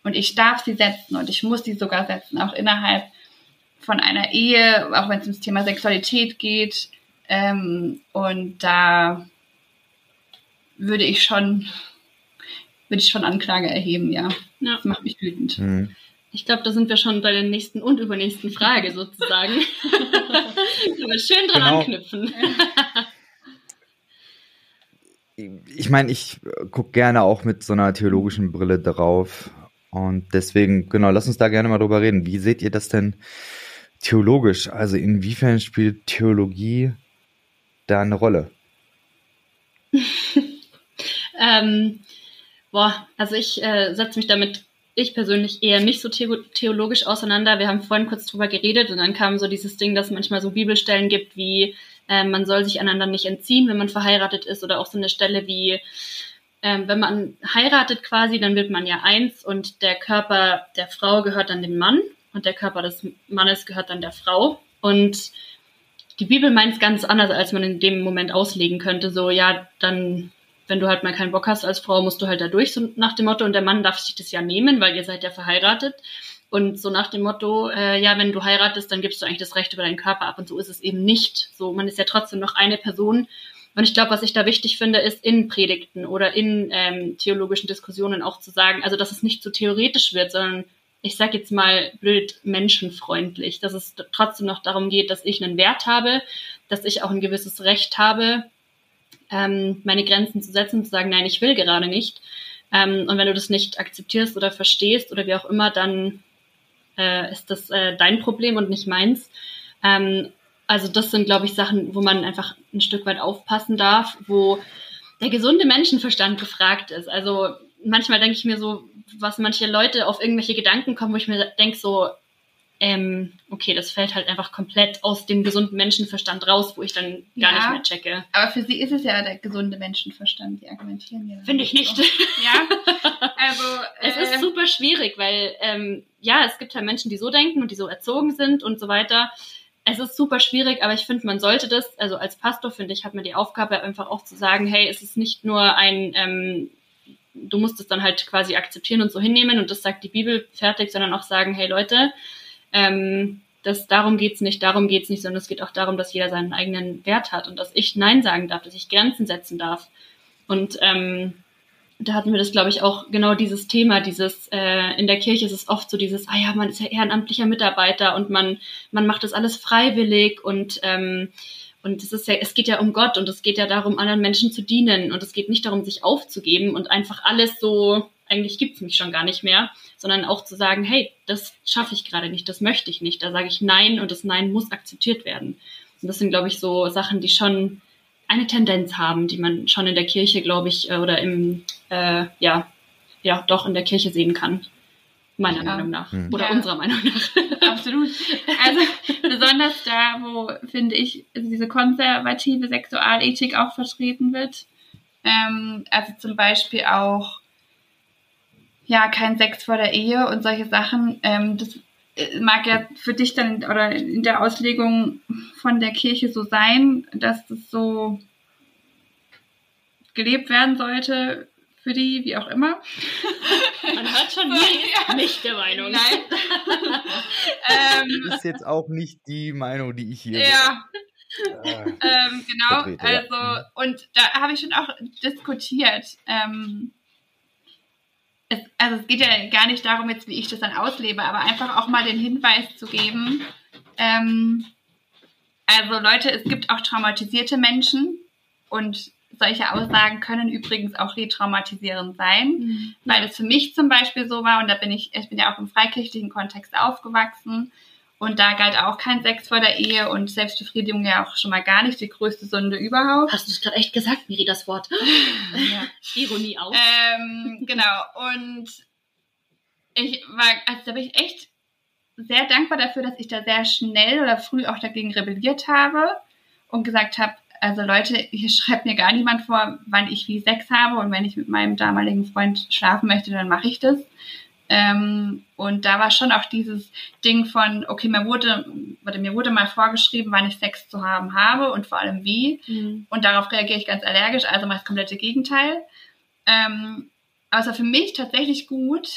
Und ich darf sie setzen und ich muss sie sogar setzen, auch innerhalb von einer Ehe, auch wenn es ums Thema Sexualität geht. Ähm, und da würde ich schon, würde ich schon Anklage erheben, ja. Ja. Das macht mich wütend. Hm. Ich glaube, da sind wir schon bei der nächsten und übernächsten Frage sozusagen. Aber schön dran Genau. anknüpfen. ich meine, ich gucke gerne auch mit so einer theologischen Brille drauf. Und deswegen, genau, lass uns da gerne mal drüber reden. Wie seht ihr das denn theologisch? Also inwiefern spielt Theologie da eine Rolle? Ähm, boah, also ich äh, setze mich damit, ich persönlich eher nicht so theo theologisch auseinander. Wir haben vorhin kurz drüber geredet und dann kam so dieses Ding, dass es manchmal so Bibelstellen gibt wie äh, man soll sich einander nicht entziehen, wenn man verheiratet ist oder auch so eine Stelle wie ähm, wenn man heiratet quasi, dann wird man ja eins und der Körper der Frau gehört dann dem Mann und der Körper des Mannes gehört dann der Frau und die Bibel meint es ganz anders, als man in dem Moment auslegen könnte. So, ja, dann wenn du halt mal keinen Bock hast als Frau, musst du halt da durch, so nach dem Motto. Und der Mann darf sich das ja nehmen, weil ihr seid ja verheiratet. Und so nach dem Motto, äh, ja, wenn du heiratest, dann gibst du eigentlich das Recht über deinen Körper ab. Und so ist es eben nicht. So, man ist ja trotzdem noch eine Person. Und ich glaube, was ich da wichtig finde, ist in Predigten oder in ähm, theologischen Diskussionen auch zu sagen, also dass es nicht so theoretisch wird, sondern ich sage jetzt mal blöd menschenfreundlich, dass es trotzdem noch darum geht, dass ich einen Wert habe, dass ich auch ein gewisses Recht habe, ähm, meine Grenzen zu setzen, zu sagen, nein, ich will gerade nicht. Ähm, und wenn du das nicht akzeptierst oder verstehst oder wie auch immer, dann äh, ist das äh, dein Problem und nicht meins. Ähm, also das sind, glaube ich, Sachen, wo man einfach ein Stück weit aufpassen darf, wo der gesunde Menschenverstand gefragt ist. Also manchmal denke ich mir so, was manche Leute auf irgendwelche Gedanken kommen, wo ich mir denke so, ähm, okay, das fällt halt einfach komplett aus dem gesunden Menschenverstand raus, wo ich dann gar Ja. nicht mehr checke. Aber für sie ist es ja der gesunde Menschenverstand, die argumentieren ja. Finde ich nicht. Ja, also Es äh, ist super schwierig, weil ähm, ja, es gibt ja Menschen, die so denken und die so erzogen sind und so weiter. Es ist super schwierig, aber ich finde, man sollte das, also als Pastor, finde ich, hat man die Aufgabe einfach auch zu sagen, hey, es ist nicht nur ein, ähm, du musst es dann halt quasi akzeptieren und so hinnehmen und das sagt die Bibel fertig, sondern auch sagen, hey Leute, ähm, das, darum geht's nicht, darum geht's nicht, sondern es geht auch darum, dass jeder seinen eigenen Wert hat und dass ich Nein sagen darf, dass ich Grenzen setzen darf. Und ähm, da hatten wir das, glaube ich, auch genau dieses Thema, dieses, äh, in der Kirche ist es oft so dieses, ah ja, man ist ja ehrenamtlicher Mitarbeiter und man, man macht das alles freiwillig und, ähm, und es ist ja, es geht ja um Gott und es geht ja darum, anderen Menschen zu dienen und es geht nicht darum, sich aufzugeben und einfach alles so, eigentlich gibt's mich schon gar nicht mehr, sondern auch zu sagen, hey, das schaffe ich gerade nicht, das möchte ich nicht, da sage ich Nein und das Nein muss akzeptiert werden. Und das sind, glaube ich, so Sachen, die schon eine Tendenz haben, die man schon in der Kirche, glaube ich, äh, oder im, äh, ja, ja, doch in der Kirche sehen kann. Meiner Ja. Meinung nach. Hm. Oder Ja. unserer Meinung nach. Absolut. Also besonders da, wo, finde ich, also diese konservative Sexualethik auch vertreten wird. Ähm, also zum Beispiel auch, ja, kein Sex vor der Ehe und solche Sachen. Ähm, das äh, mag ja für dich dann oder in der Auslegung von der Kirche so sein, dass das so gelebt werden sollte für die, wie auch immer. Man hört schon, Ja. nicht, der Meinung. Nein. ähm, Ist jetzt auch nicht die Meinung, die ich hier. ja. Äh, Ähm, genau, Vertrete, ja. also, und da habe ich schon auch diskutiert. Ähm, es, also es geht ja gar nicht darum, jetzt wie ich das dann auslebe, aber einfach auch mal den Hinweis zu geben. Ähm, also Leute, es gibt auch traumatisierte Menschen und solche Aussagen können übrigens auch retraumatisierend sein Mhm. weil es für mich zum Beispiel so war, und da bin ich, ich bin ja auch im freikirchlichen Kontext aufgewachsen und da galt auch kein Sex vor der Ehe und Selbstbefriedigung ja auch schon mal gar nicht die größte Sünde überhaupt. Hast du es gerade echt gesagt, Miri, das Wort? Ja. Ironie aus. Ähm, genau, und ich war, also da bin ich echt sehr dankbar dafür, dass ich da sehr schnell oder früh auch dagegen rebelliert habe und gesagt habe, also Leute, hier schreibt mir gar niemand vor, wann ich wie Sex habe und wenn ich mit meinem damaligen Freund schlafen möchte, dann mache ich das. Ähm, und da war schon auch dieses Ding von, okay, mir wurde, oder mir wurde mal vorgeschrieben, wann ich Sex zu haben habe und vor allem wie. Mhm. Und darauf reagiere ich ganz allergisch, also ich das komplette Gegenteil. Ähm, aber es war für mich tatsächlich gut,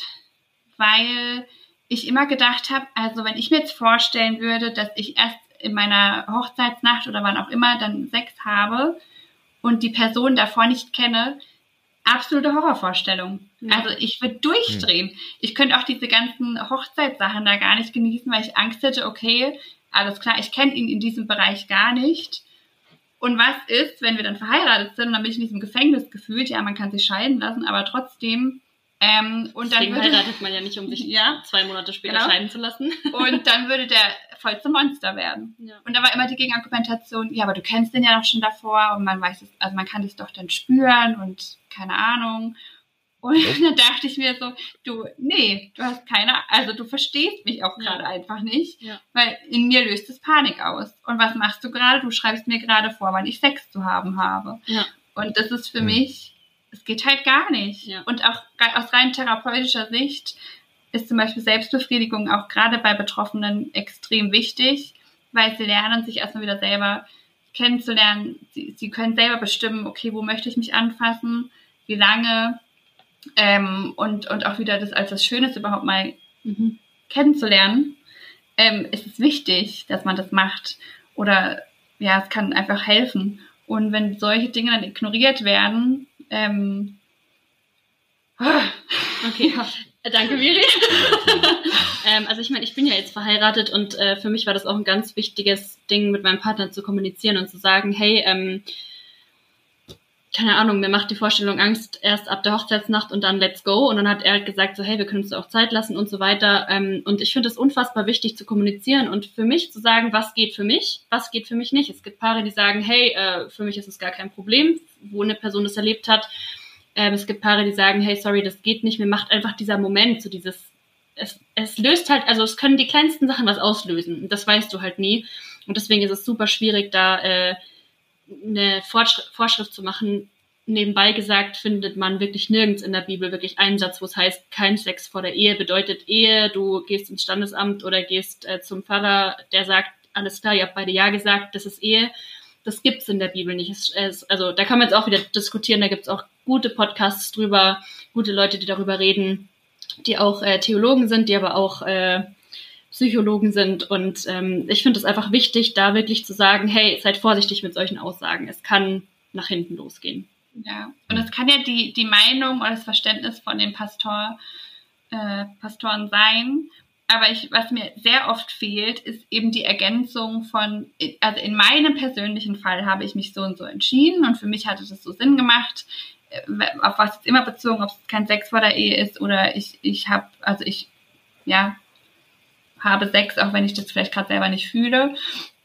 weil ich immer gedacht habe, also wenn ich mir jetzt vorstellen würde, dass ich erst in meiner Hochzeitsnacht oder wann auch immer dann Sex habe und die Person davor nicht kenne, absolute Horrorvorstellung. Also ich würde durchdrehen. Ich könnte auch diese ganzen Hochzeitssachen da gar nicht genießen, weil ich Angst hätte, okay, alles klar, ich kenne ihn in diesem Bereich gar nicht. Und was ist, wenn wir dann verheiratet sind und dann bin ich in diesem Gefängnis gefühlt? Ja, man kann sich scheiden lassen, aber trotzdem. Ähm, und dann Deswegen würde, heiratet man ja nicht, um sich Ja. zwei Monate später Genau. scheiden zu lassen. und dann würde der voll zum Monster werden. Ja. Und da war immer die Gegenargumentation, ja, aber du kennst den ja doch schon davor und man weiß es, also man kann das doch dann spüren und keine Ahnung. Und dann dachte ich mir so, du, nee, du hast keine, also du verstehst mich auch Ja. gerade einfach nicht, Ja. weil in mir löst es Panik aus. Und was machst du gerade? Du schreibst mir gerade vor, wann ich Sex zu haben habe. Ja. Und das ist für mich, es geht halt gar nicht. Ja. Und auch aus rein therapeutischer Sicht ist zum Beispiel Selbstbefriedigung auch gerade bei Betroffenen extrem wichtig, weil sie lernen, sich erstmal wieder selber kennenzulernen. Sie, sie können selber bestimmen, okay, wo möchte ich mich anfassen, wie lange ähm, und, und auch wieder das als das Schönes überhaupt mal Mhm. kennenzulernen, ähm, ist es wichtig, dass man das macht. Oder ja, es kann einfach helfen. Und wenn solche Dinge dann ignoriert werden, ähm, Okay, Äh, danke, Miri. ähm, also ich meine, ich bin ja jetzt verheiratet und äh, für mich war das auch ein ganz wichtiges Ding, mit meinem Partner zu kommunizieren und zu sagen, hey, ähm, keine Ahnung, mir macht die Vorstellung Angst erst ab der Hochzeitsnacht und dann let's go. Und dann hat er halt gesagt, so hey, wir können uns auch Zeit lassen und so weiter. Ähm, und ich finde es unfassbar wichtig zu kommunizieren und für mich zu sagen, was geht für mich, was geht für mich nicht. Es gibt Paare, die sagen, hey, äh, für mich ist es gar kein Problem, wo eine Person das erlebt hat. Ähm, es gibt Paare, die sagen, hey, sorry, das geht nicht. Mir macht einfach dieser Moment, so dieses es, es löst halt, also es können die kleinsten Sachen was auslösen. Das weißt du halt nie. Und deswegen ist es super schwierig, da äh, eine Vorschrift, zu machen. Nebenbei gesagt findet man wirklich nirgends in der Bibel wirklich einen Satz, wo es heißt, kein Sex vor der Ehe bedeutet Ehe, du gehst ins Standesamt oder gehst äh, zum Pfarrer, der sagt, alles klar, ihr habt beide Ja gesagt, das ist Ehe. Das gibt's in der Bibel nicht. Es, es, also da kann man jetzt auch wieder diskutieren, da gibt's auch gute Podcasts drüber, gute Leute, die darüber reden, die auch äh, Theologen sind, die aber auch äh, Psychologen sind. Und ähm, ich finde es einfach wichtig, da wirklich zu sagen, hey, seid vorsichtig mit solchen Aussagen. Es kann nach hinten losgehen. Ja, und es kann ja die, die Meinung oder das Verständnis von den Pastor, äh, Pastoren sein. Aber ich, was mir sehr oft fehlt, ist eben die Ergänzung von, also in meinem persönlichen Fall habe ich mich so und so entschieden und für mich hatte das so Sinn gemacht, äh, auf was jetzt immer bezogen, ob es kein Sex vor der Ehe ist oder ich, ich habe, also ich, ja, habe Sex, auch wenn ich das vielleicht gerade selber nicht fühle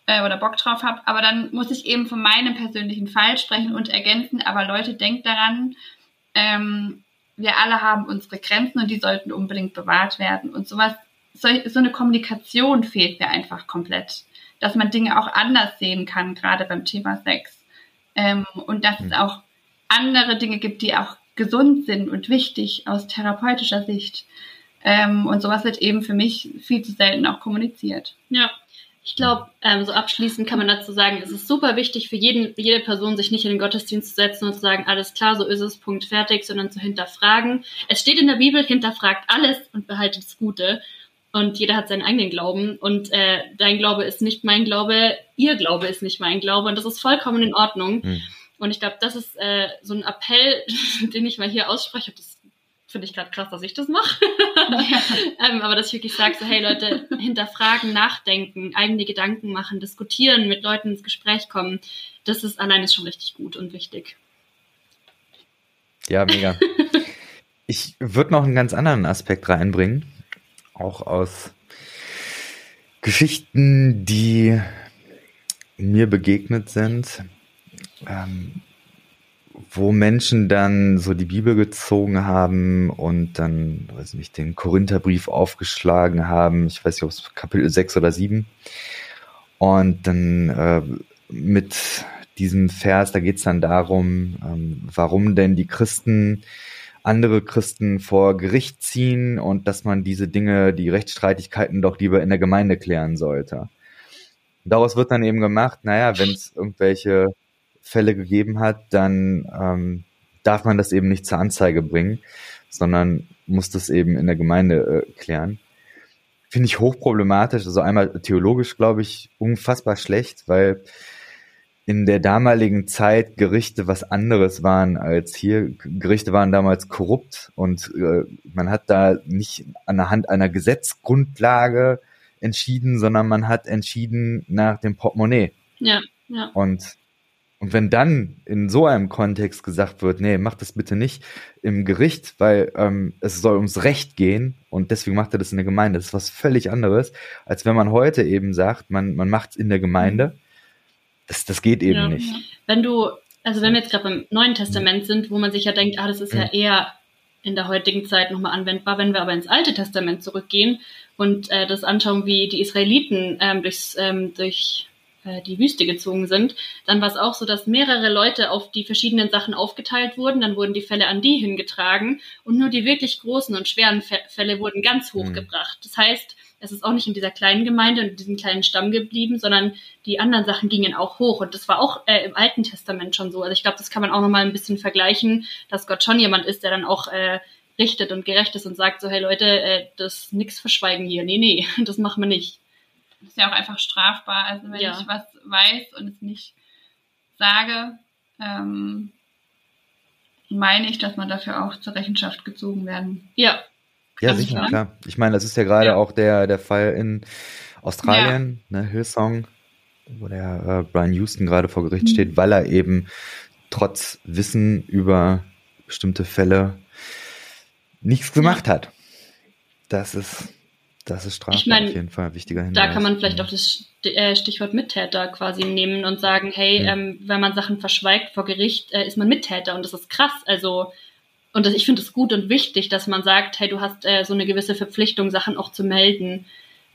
äh, oder Bock drauf habe. Aber dann muss ich eben von meinem persönlichen Fall sprechen und ergänzen. Aber Leute, denkt daran, ähm, wir alle haben unsere Grenzen und die sollten unbedingt bewahrt werden. Und sowas, so, so eine Kommunikation fehlt mir einfach komplett. Dass man Dinge auch anders sehen kann, gerade beim Thema Sex. Ähm, und dass es auch andere Dinge gibt, die auch gesund sind und wichtig aus therapeutischer Sicht. Ähm, und sowas wird eben für mich viel zu selten auch kommuniziert. Ja. Ich glaube, ähm, so abschließend kann man dazu sagen, es ist super wichtig für jeden, jede Person, sich nicht in den Gottesdienst zu setzen und zu sagen, alles klar, so ist es, Punkt, fertig, sondern zu hinterfragen. Es steht in der Bibel, hinterfragt alles und behaltet das Gute. Und jeder hat seinen eigenen Glauben. Und äh, dein Glaube ist nicht mein Glaube, ihr Glaube ist nicht mein Glaube. Und das ist vollkommen in Ordnung. Mhm. Und ich glaube, das ist äh, so ein Appell, den ich mal hier ausspreche. Das finde ich gerade krass, dass ich das mache. ähm, aber dass ich wirklich sage, so, hey Leute, hinterfragen, nachdenken, eigene Gedanken machen, diskutieren, mit Leuten ins Gespräch kommen, das ist allein ist schon richtig gut und wichtig. Ja, mega. ich würde noch einen ganz anderen Aspekt reinbringen, auch aus Geschichten, die mir begegnet sind. Ähm, wo Menschen dann so die Bibel gezogen haben und dann, weiß nicht, den Korintherbrief aufgeschlagen haben. Ich weiß nicht, ob es Kapitel 6 oder 7. Und dann äh, mit diesem Vers, da geht es dann darum, ähm, warum denn die Christen andere Christen vor Gericht ziehen und dass man diese Dinge, die Rechtsstreitigkeiten doch lieber in der Gemeinde klären sollte. Daraus wird dann eben gemacht, naja, wenn es irgendwelche Fälle gegeben hat, dann ähm, darf man das eben nicht zur Anzeige bringen, sondern muss das eben in der Gemeinde äh, klären. Finde ich hochproblematisch. Also einmal theologisch, glaube ich, unfassbar schlecht, weil in der damaligen Zeit Gerichte was anderes waren als hier. Gerichte waren damals korrupt und äh, man hat da nicht anhand einer Gesetzgrundlage entschieden, sondern man hat entschieden nach dem Portemonnaie. Ja, ja. Und und wenn dann in so einem Kontext gesagt wird, nee, mach das bitte nicht im Gericht, weil ähm, es soll ums Recht gehen und deswegen macht er das in der Gemeinde, das ist was völlig anderes, als wenn man heute eben sagt, man, man macht es in der Gemeinde. Das, das geht eben ja. nicht. Wenn du, also wenn wir jetzt gerade beim Neuen Testament sind, wo man sich ja denkt, ah, das ist ja mhm. eher in der heutigen Zeit nochmal anwendbar, wenn wir aber ins Alte Testament zurückgehen und äh, das anschauen, wie die Israeliten ähm, durchs, ähm, durch die Wüste gezogen sind, dann war es auch so, dass mehrere Leute auf die verschiedenen Sachen aufgeteilt wurden. Dann wurden die Fälle an die hingetragen und nur die wirklich großen und schweren Fälle wurden ganz hoch mhm. gebracht. Das heißt, es ist auch nicht in dieser kleinen Gemeinde und in diesem kleinen Stamm geblieben, sondern die anderen Sachen gingen auch hoch. Und das war auch äh, im Alten Testament schon so. Also ich glaube, das kann man auch nochmal ein bisschen vergleichen, dass Gott schon jemand ist, der dann auch äh, richtet und gerecht ist und sagt so, hey Leute, äh, das nix verschweigen hier. Nee, nee, das machen wir nicht. Das ist ja auch einfach strafbar. Also wenn ja. ich was weiß und es nicht sage, ähm, meine ich, dass man dafür auch zur Rechenschaft gezogen werden. Ja. Ja, sicher, klar. Ich meine, das ist ja gerade ja. auch der, der Fall in Australien, ja. ne, Hillsong, wo der äh, Brian Houston gerade vor Gericht mhm. steht, weil er eben trotz Wissen über bestimmte Fälle nichts gemacht ja. hat. Das ist das ist strafbar ich mein, auf jeden Fall ein wichtiger Hinweis. Da kann man vielleicht auch das äh, Stichwort Mittäter quasi nehmen und sagen, hey, ja. ähm, wenn man Sachen verschweigt vor Gericht, äh, ist man Mittäter und das ist krass. Also und das, ich finde es gut und wichtig, dass man sagt, hey, du hast äh, so eine gewisse Verpflichtung, Sachen auch zu melden.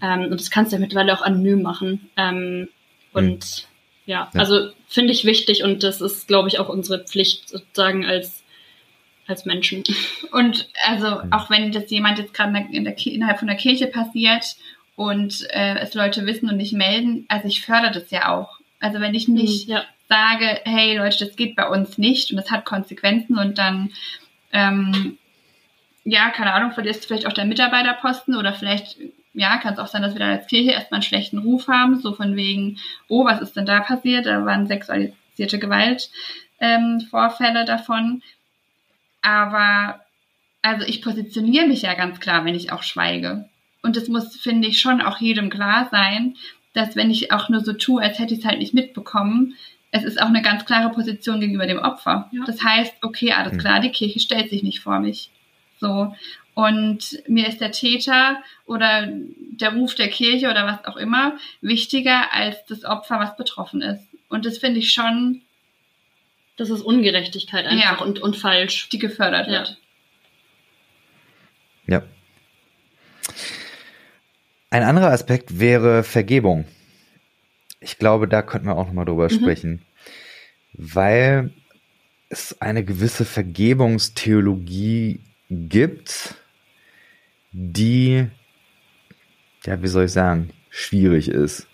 Ähm, und das kannst du ja mittlerweile auch anonym machen. Ähm, und mhm. ja, ja, also finde ich wichtig und das ist, glaube ich, auch unsere Pflicht sozusagen als als Menschen. Und also auch wenn das jemand jetzt gerade in der, innerhalb von der Kirche passiert und äh, es Leute wissen und nicht melden, also ich fördere das ja auch. Also wenn ich nicht mhm, ja. sage, hey Leute, das geht bei uns nicht und das hat Konsequenzen und dann ähm, ja, keine Ahnung, verlierst du vielleicht auch deinen Mitarbeiterposten oder vielleicht, ja, kann es auch sein, dass wir dann als Kirche erstmal einen schlechten Ruf haben, so von wegen, oh, was ist denn da passiert? Da waren sexualisierte Gewaltvorfälle ähm, davon. Aber, also ich positioniere mich ja ganz klar, wenn ich auch schweige. Und es muss, finde ich, schon auch jedem klar sein, dass wenn ich auch nur so tue, als hätte ich es halt nicht mitbekommen, es ist auch eine ganz klare Position gegenüber dem Opfer. Ja. Das heißt, okay, alles hm. klar, die Kirche stellt sich nicht vor mich. So. Und mir ist der Täter oder der Ruf der Kirche oder was auch immer wichtiger als das Opfer, was betroffen ist. Und das finde ich schon. Das ist Ungerechtigkeit einfach ja, und, und falsch. Die gefördert ja. wird. Ja. Ein anderer Aspekt wäre Vergebung. Ich glaube, da könnten wir auch nochmal drüber mhm. sprechen, weil es eine gewisse Vergebungstheologie gibt, die, ja, wie soll ich sagen, schwierig ist.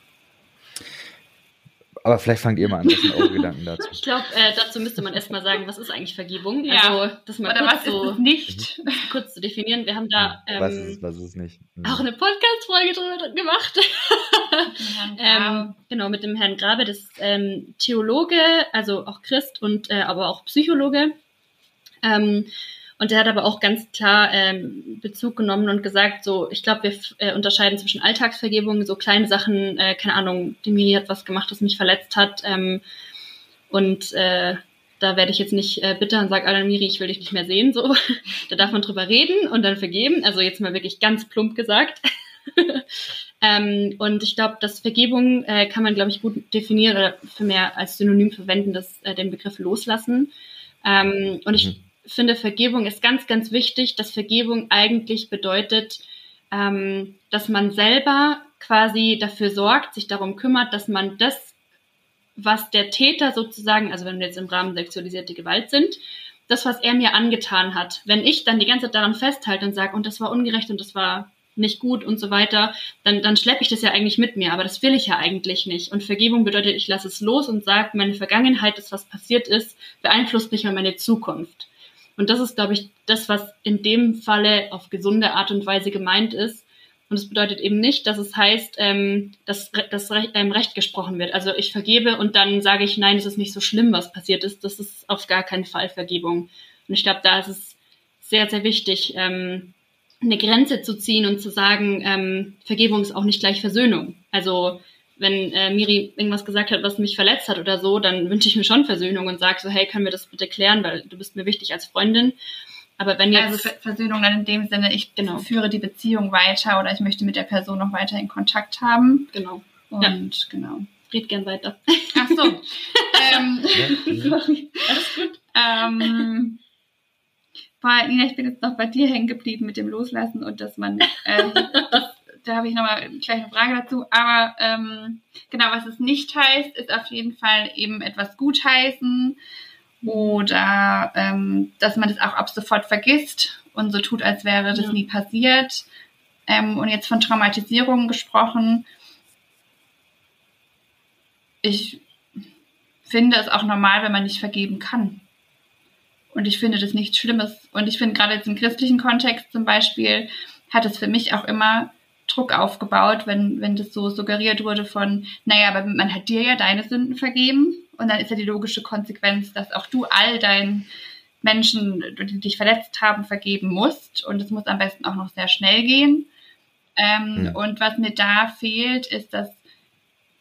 Aber vielleicht fangt ihr mal an, was sind eure Gedanken dazu? Ich glaube, äh, dazu müsste man erstmal sagen, was ist eigentlich Vergebung? Ja. Also, das mal Oder kurz was so, ist es nicht? kurz zu definieren. Wir haben da ähm, was ist, was ist nicht? Mhm. auch eine Podcast-Folge drüber gemacht. ähm, genau, mit dem Herrn Grabe, das ist ähm, Theologe, also auch Christ und äh, aber auch Psychologe. Ähm, und der hat aber auch ganz klar ähm, Bezug genommen und gesagt, so, ich glaube, wir äh, unterscheiden zwischen Alltagsvergebung, so kleine Sachen, äh, keine Ahnung, die Miri hat was gemacht, das mich verletzt hat. Ähm, und äh, da werde ich jetzt nicht äh, bitter und sage, Alan Miri, ich will dich nicht mehr sehen. So, da darf man drüber reden und dann vergeben. Also jetzt mal wirklich ganz plump gesagt. ähm, und ich glaube, dass Vergebung äh, kann man, glaube ich, gut definieren oder für mehr als Synonym verwenden, das äh, den Begriff loslassen. Ähm, und ich mhm finde, Vergebung ist ganz, ganz wichtig, dass Vergebung eigentlich bedeutet, ähm, dass man selber quasi dafür sorgt, sich darum kümmert, dass man das, was der Täter sozusagen, also wenn wir jetzt im Rahmen sexualisierte Gewalt sind, das, was er mir angetan hat, wenn ich dann die ganze Zeit daran festhalte und sage, und das war ungerecht und das war nicht gut und so weiter, dann, dann schleppe ich das ja eigentlich mit mir. Aber das will ich ja eigentlich nicht. Und Vergebung bedeutet, ich lasse es los und sage, meine Vergangenheit, das, was passiert ist, beeinflusst nicht mehr meine Zukunft. Und das ist, glaube ich, das, was in dem Falle auf gesunde Art und Weise gemeint ist. Und es bedeutet eben nicht, dass es heißt, ähm, dass das Recht, ähm, Recht gesprochen wird. Also ich vergebe und dann sage ich, nein, es ist nicht so schlimm, was passiert ist. Das ist auf gar keinen Fall Vergebung. Und ich glaube, da ist es sehr, sehr wichtig, ähm, eine Grenze zu ziehen und zu sagen, ähm, Vergebung ist auch nicht gleich Versöhnung. Also wenn äh, Miri irgendwas gesagt hat, was mich verletzt hat oder so, dann wünsche ich mir schon Versöhnung und sage so, hey, können wir das bitte klären, weil du bist mir wichtig als Freundin. Aber wenn jetzt also Versöhnung dann in dem Sinne, ich genau. führe die Beziehung weiter oder ich möchte mit der Person noch weiter in Kontakt haben. Genau. Und ja. genau. Red gern weiter. Ach so. ähm, sorry. Alles gut. Ähm, boah, Nina, ich bin jetzt noch bei dir hängen geblieben mit dem Loslassen und dass man ähm, das da habe ich nochmal gleich eine Frage dazu. Aber ähm, genau, was es nicht heißt, ist auf jeden Fall eben etwas gutheißen oder ähm, dass man das auch ab sofort vergisst und so tut, als wäre das ja. nie passiert. Ähm, und jetzt von Traumatisierungen gesprochen. Ich finde es auch normal, wenn man nicht vergeben kann. Und ich finde das nichts Schlimmes. Und ich finde gerade jetzt im christlichen Kontext zum Beispiel hat es für mich auch immer Druck aufgebaut, wenn, wenn das so suggeriert wurde von, naja, aber man hat dir ja deine Sünden vergeben und dann ist ja die logische Konsequenz, dass auch du all deinen Menschen, die dich verletzt haben, vergeben musst und es muss am besten auch noch sehr schnell gehen. Ähm, ja. Und was mir da fehlt, ist, dass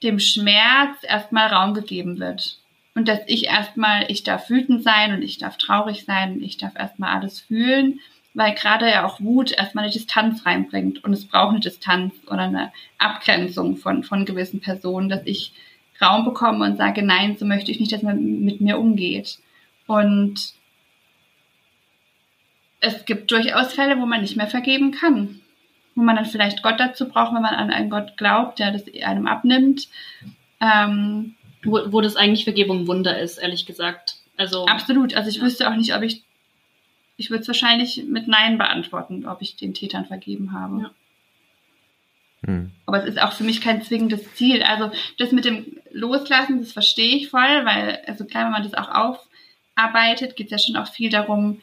dem Schmerz erstmal Raum gegeben wird. Und dass ich erstmal, ich darf wütend sein und ich darf traurig sein und ich darf erstmal alles fühlen weil gerade ja auch Wut erstmal eine Distanz reinbringt und es braucht eine Distanz oder eine Abgrenzung von, von gewissen Personen, dass ich Raum bekomme und sage, nein, so möchte ich nicht, dass man mit mir umgeht. Und es gibt durchaus Fälle, wo man nicht mehr vergeben kann. Wo man dann vielleicht Gott dazu braucht, wenn man an einen Gott glaubt, der das einem abnimmt. Ähm, wo, wo das eigentlich Vergebung Wunder ist, ehrlich gesagt. Also absolut. Also ich ja. wüsste auch nicht, ob ich ich würde es wahrscheinlich mit Nein beantworten, ob ich den Tätern vergeben habe. Ja. Hm. Aber es ist auch für mich kein zwingendes Ziel. Also das mit dem Loslassen, das verstehe ich voll, weil, also klar, wenn man das auch aufarbeitet, geht es ja schon auch viel darum,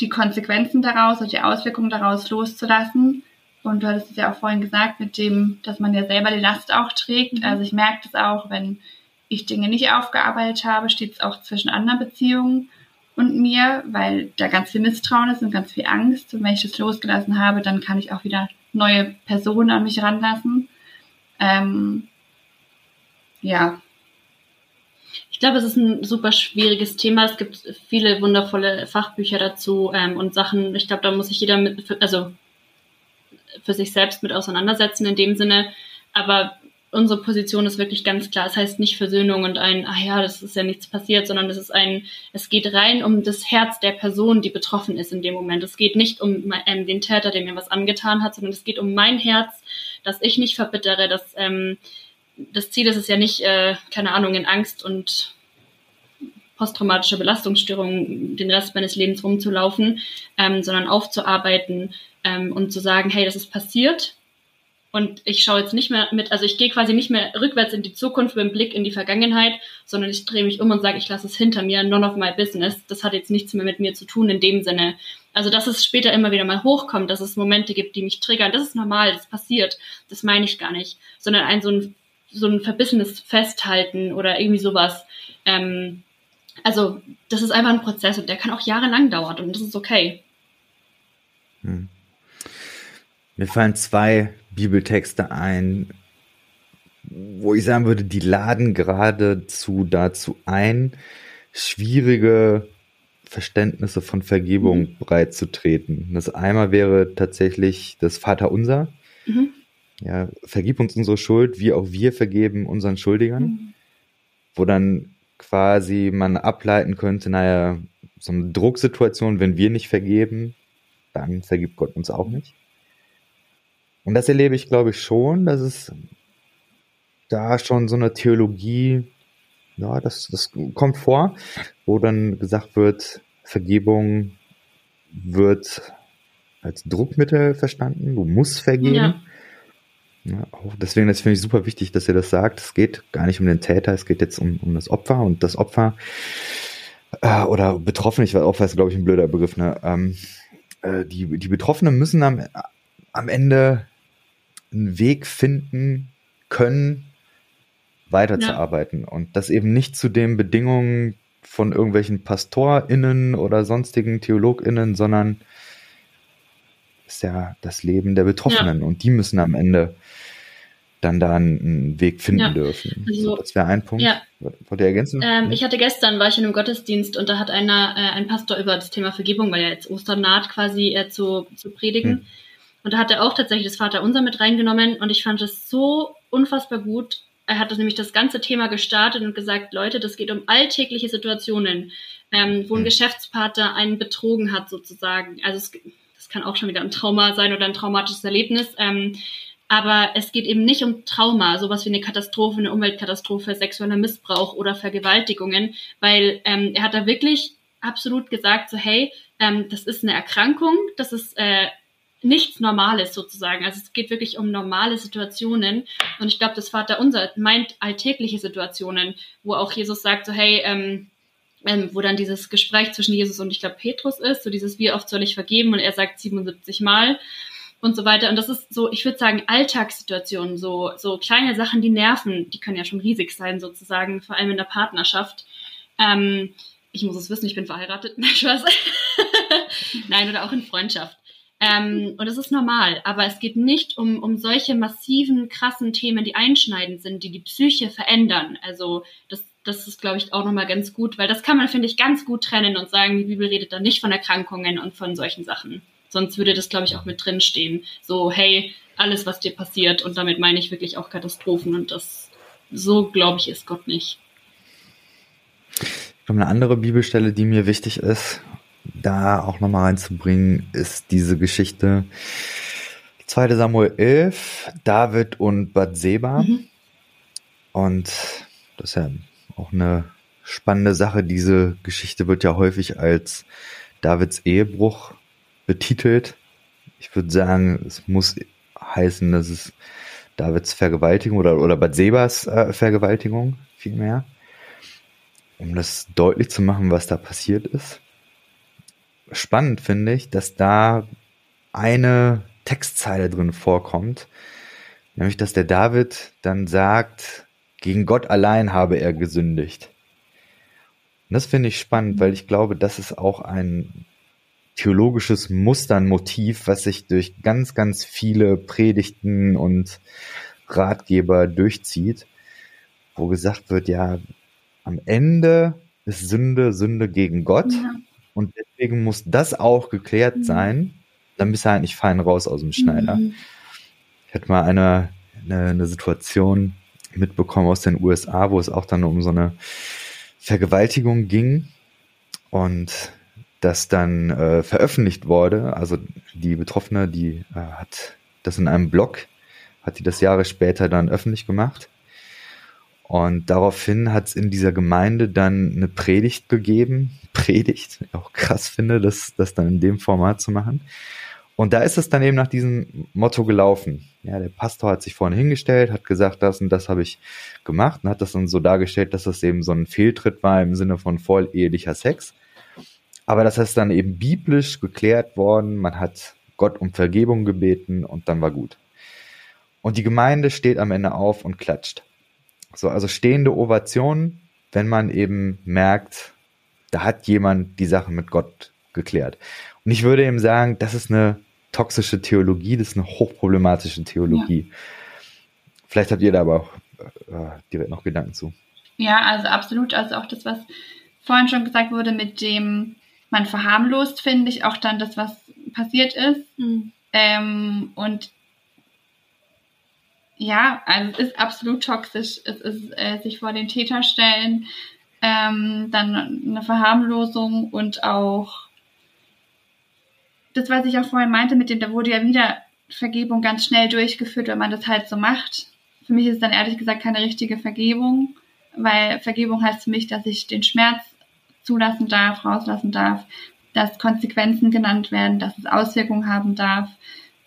die Konsequenzen daraus und die Auswirkungen daraus loszulassen. Und du hattest es ja auch vorhin gesagt, mit dem, dass man ja selber die Last auch trägt. Mhm. Also ich merke das auch, wenn ich Dinge nicht aufgearbeitet habe, steht es auch zwischen anderen Beziehungen und mir, weil da ganz viel Misstrauen ist und ganz viel Angst. Und wenn ich das losgelassen habe, dann kann ich auch wieder neue Personen an mich ranlassen. Ähm, ja. Ich glaube, es ist ein super schwieriges Thema. Es gibt viele wundervolle Fachbücher dazu ähm, und Sachen. Ich glaube, da muss sich jeder mit, also für sich selbst mit auseinandersetzen in dem Sinne. Aber unsere Position ist wirklich ganz klar. Es das heißt nicht Versöhnung und ein, ah ja, das ist ja nichts passiert, sondern es ist ein, es geht rein um das Herz der Person, die betroffen ist in dem Moment. Es geht nicht um ähm, den Täter, der mir was angetan hat, sondern es geht um mein Herz, dass ich nicht verbittere, dass ähm, das Ziel ist es ja nicht, äh, keine Ahnung, in Angst und posttraumatische Belastungsstörungen den Rest meines Lebens rumzulaufen, ähm, sondern aufzuarbeiten ähm, und zu sagen, hey, das ist passiert, und ich schaue jetzt nicht mehr mit, also ich gehe quasi nicht mehr rückwärts in die Zukunft mit dem Blick in die Vergangenheit, sondern ich drehe mich um und sage, ich lasse es hinter mir, none of my business. Das hat jetzt nichts mehr mit mir zu tun in dem Sinne. Also, dass es später immer wieder mal hochkommt, dass es Momente gibt, die mich triggern, das ist normal, das passiert. Das meine ich gar nicht. Sondern ein so ein, so ein verbissenes Festhalten oder irgendwie sowas. Ähm, also, das ist einfach ein Prozess und der kann auch jahrelang dauern und das ist okay. Hm. Mir fallen zwei Bibeltexte ein, wo ich sagen würde, die laden geradezu dazu ein, schwierige Verständnisse von Vergebung mhm. breitzutreten. Das einmal wäre tatsächlich das Vaterunser. Mhm. Ja, vergib uns unsere Schuld, wie auch wir vergeben unseren Schuldigern. Mhm. Wo dann quasi man ableiten könnte, naja, so eine Drucksituation, wenn wir nicht vergeben, dann vergibt Gott uns auch nicht. Und das erlebe ich, glaube ich, schon, dass es da schon so eine Theologie, ja, das, das kommt vor, wo dann gesagt wird, Vergebung wird als Druckmittel verstanden, du musst vergeben. Ja. Ja, auch deswegen, das finde ich super wichtig, dass ihr das sagt. Es geht gar nicht um den Täter, es geht jetzt um, um das Opfer und das Opfer äh, oder Betroffene, ich weiß, Opfer ist, glaube ich, ein blöder Begriff, ne? Ähm, äh, die, die Betroffenen müssen am, am Ende einen Weg finden können, weiterzuarbeiten. Ja. Und das eben nicht zu den Bedingungen von irgendwelchen PastorInnen oder sonstigen TheologInnen, sondern ist ja das Leben der Betroffenen. Ja. Und die müssen am Ende dann da einen Weg finden ja. dürfen. Also, das wäre ein Punkt. Ja. Wollt ihr ergänzen? Ähm, ich hatte gestern, war ich in einem Gottesdienst und da hat einer, äh, ein Pastor über das Thema Vergebung, weil ja jetzt Ostern naht, quasi äh, zu, zu predigen. Hm und da hat er auch tatsächlich das Vaterunser mit reingenommen und ich fand es so unfassbar gut. Er hat nämlich das ganze Thema gestartet und gesagt, Leute, das geht um alltägliche Situationen, ähm, wo ein hm. Geschäftspartner einen betrogen hat sozusagen. Also es, das kann auch schon wieder ein Trauma sein oder ein traumatisches Erlebnis. Ähm, aber es geht eben nicht um Trauma, sowas wie eine Katastrophe, eine Umweltkatastrophe, sexueller Missbrauch oder Vergewaltigungen, weil ähm, er hat da wirklich absolut gesagt, so hey, ähm, das ist eine Erkrankung, das ist äh, nichts Normales sozusagen. Also es geht wirklich um normale Situationen. Und ich glaube, das Vater unser meint alltägliche Situationen, wo auch Jesus sagt so, hey, ähm, ähm, wo dann dieses Gespräch zwischen Jesus und ich glaube Petrus ist, so dieses wie oft soll ich vergeben und er sagt 77 Mal und so weiter. Und das ist so, ich würde sagen, Alltagssituationen, so, so kleine Sachen, die nerven, die können ja schon riesig sein sozusagen, vor allem in der Partnerschaft. Ähm, ich muss es wissen, ich bin verheiratet. Nein, oder auch in Freundschaft. Ähm, und das ist normal, aber es geht nicht um, um solche massiven, krassen Themen, die einschneidend sind, die die Psyche verändern. Also das, das ist, glaube ich, auch nochmal ganz gut, weil das kann man, finde ich, ganz gut trennen und sagen, die Bibel redet da nicht von Erkrankungen und von solchen Sachen. Sonst würde das, glaube ich, auch mit drin stehen. So, hey, alles, was dir passiert, und damit meine ich wirklich auch Katastrophen und das, so, glaube ich, ist Gott nicht. Ich glaube, eine andere Bibelstelle, die mir wichtig ist, da auch nochmal reinzubringen, ist diese Geschichte 2. Samuel 11, David und Bathseba. Mhm. Und das ist ja auch eine spannende Sache. Diese Geschichte wird ja häufig als Davids Ehebruch betitelt. Ich würde sagen, es muss heißen, dass es Davids Vergewaltigung oder, oder Bathsebas äh, Vergewaltigung vielmehr. Um das deutlich zu machen, was da passiert ist. Spannend finde ich, dass da eine Textzeile drin vorkommt, nämlich dass der David dann sagt, gegen Gott allein habe er gesündigt. Und das finde ich spannend, weil ich glaube, das ist auch ein theologisches Muster, ein Motiv, was sich durch ganz, ganz viele Predigten und Ratgeber durchzieht, wo gesagt wird, ja, am Ende ist Sünde Sünde gegen Gott ja. Und deswegen muss das auch geklärt mhm. sein, dann bist du halt nicht fein raus aus dem Schneider. Mhm. Ich hatte mal eine, eine, eine Situation mitbekommen aus den USA, wo es auch dann um so eine Vergewaltigung ging und das dann äh, veröffentlicht wurde. Also die Betroffene, die äh, hat das in einem Blog, hat die das Jahre später dann öffentlich gemacht. Und daraufhin hat es in dieser Gemeinde dann eine Predigt gegeben. Predigt, auch krass finde, das, das dann in dem Format zu machen. Und da ist es dann eben nach diesem Motto gelaufen. Ja, der Pastor hat sich vorne hingestellt, hat gesagt, das und das habe ich gemacht und hat das dann so dargestellt, dass das eben so ein Fehltritt war im Sinne von vollehelicher Sex. Aber das ist dann eben biblisch geklärt worden. Man hat Gott um Vergebung gebeten und dann war gut. Und die Gemeinde steht am Ende auf und klatscht. So, also stehende Ovationen, wenn man eben merkt, da hat jemand die Sache mit Gott geklärt. Und ich würde eben sagen, das ist eine toxische Theologie, das ist eine hochproblematische Theologie. Ja. Vielleicht habt ihr da aber auch äh, direkt noch Gedanken zu. Ja, also absolut. Also auch das, was vorhin schon gesagt wurde, mit dem man verharmlost, finde ich, auch dann das, was passiert ist. Mhm. Ähm, und ja, also es ist absolut toxisch. Es ist äh, sich vor den Täter stellen, ähm, dann eine Verharmlosung und auch das, was ich auch vorhin meinte, mit dem, da wurde ja wieder Vergebung ganz schnell durchgeführt, wenn man das halt so macht. Für mich ist es dann ehrlich gesagt keine richtige Vergebung, weil Vergebung heißt für mich, dass ich den Schmerz zulassen darf, rauslassen darf, dass Konsequenzen genannt werden, dass es Auswirkungen haben darf.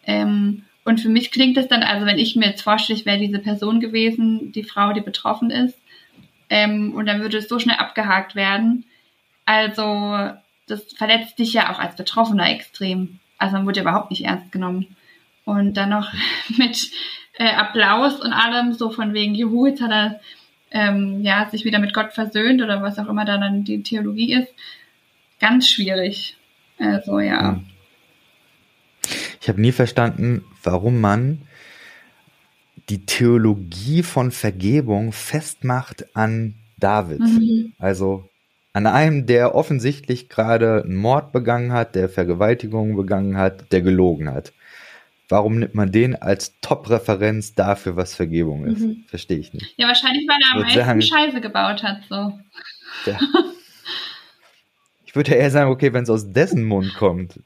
Ähm, und für mich klingt es dann, also wenn ich mir jetzt vorstelle, ich wäre diese Person gewesen, die Frau, die betroffen ist, ähm, und dann würde es so schnell abgehakt werden. Also das verletzt dich ja auch als Betroffener extrem. Also man wurde überhaupt nicht ernst genommen. Und dann noch mit äh, Applaus und allem, so von wegen, juhu, jetzt hat er ähm, ja, sich wieder mit Gott versöhnt oder was auch immer da dann die Theologie ist. Ganz schwierig. Also ja. Ich habe nie verstanden, warum man die Theologie von Vergebung festmacht an David. Mhm. Also an einem, der offensichtlich gerade einen Mord begangen hat, der Vergewaltigung begangen hat, der gelogen hat. Warum nimmt man den als Top-Referenz dafür, was Vergebung ist? Mhm. Verstehe ich nicht. Ja, wahrscheinlich, weil er am meisten sagen, Scheiße gebaut hat, so. Ja. Ich würde ja eher sagen, okay, wenn es aus dessen Mund kommt,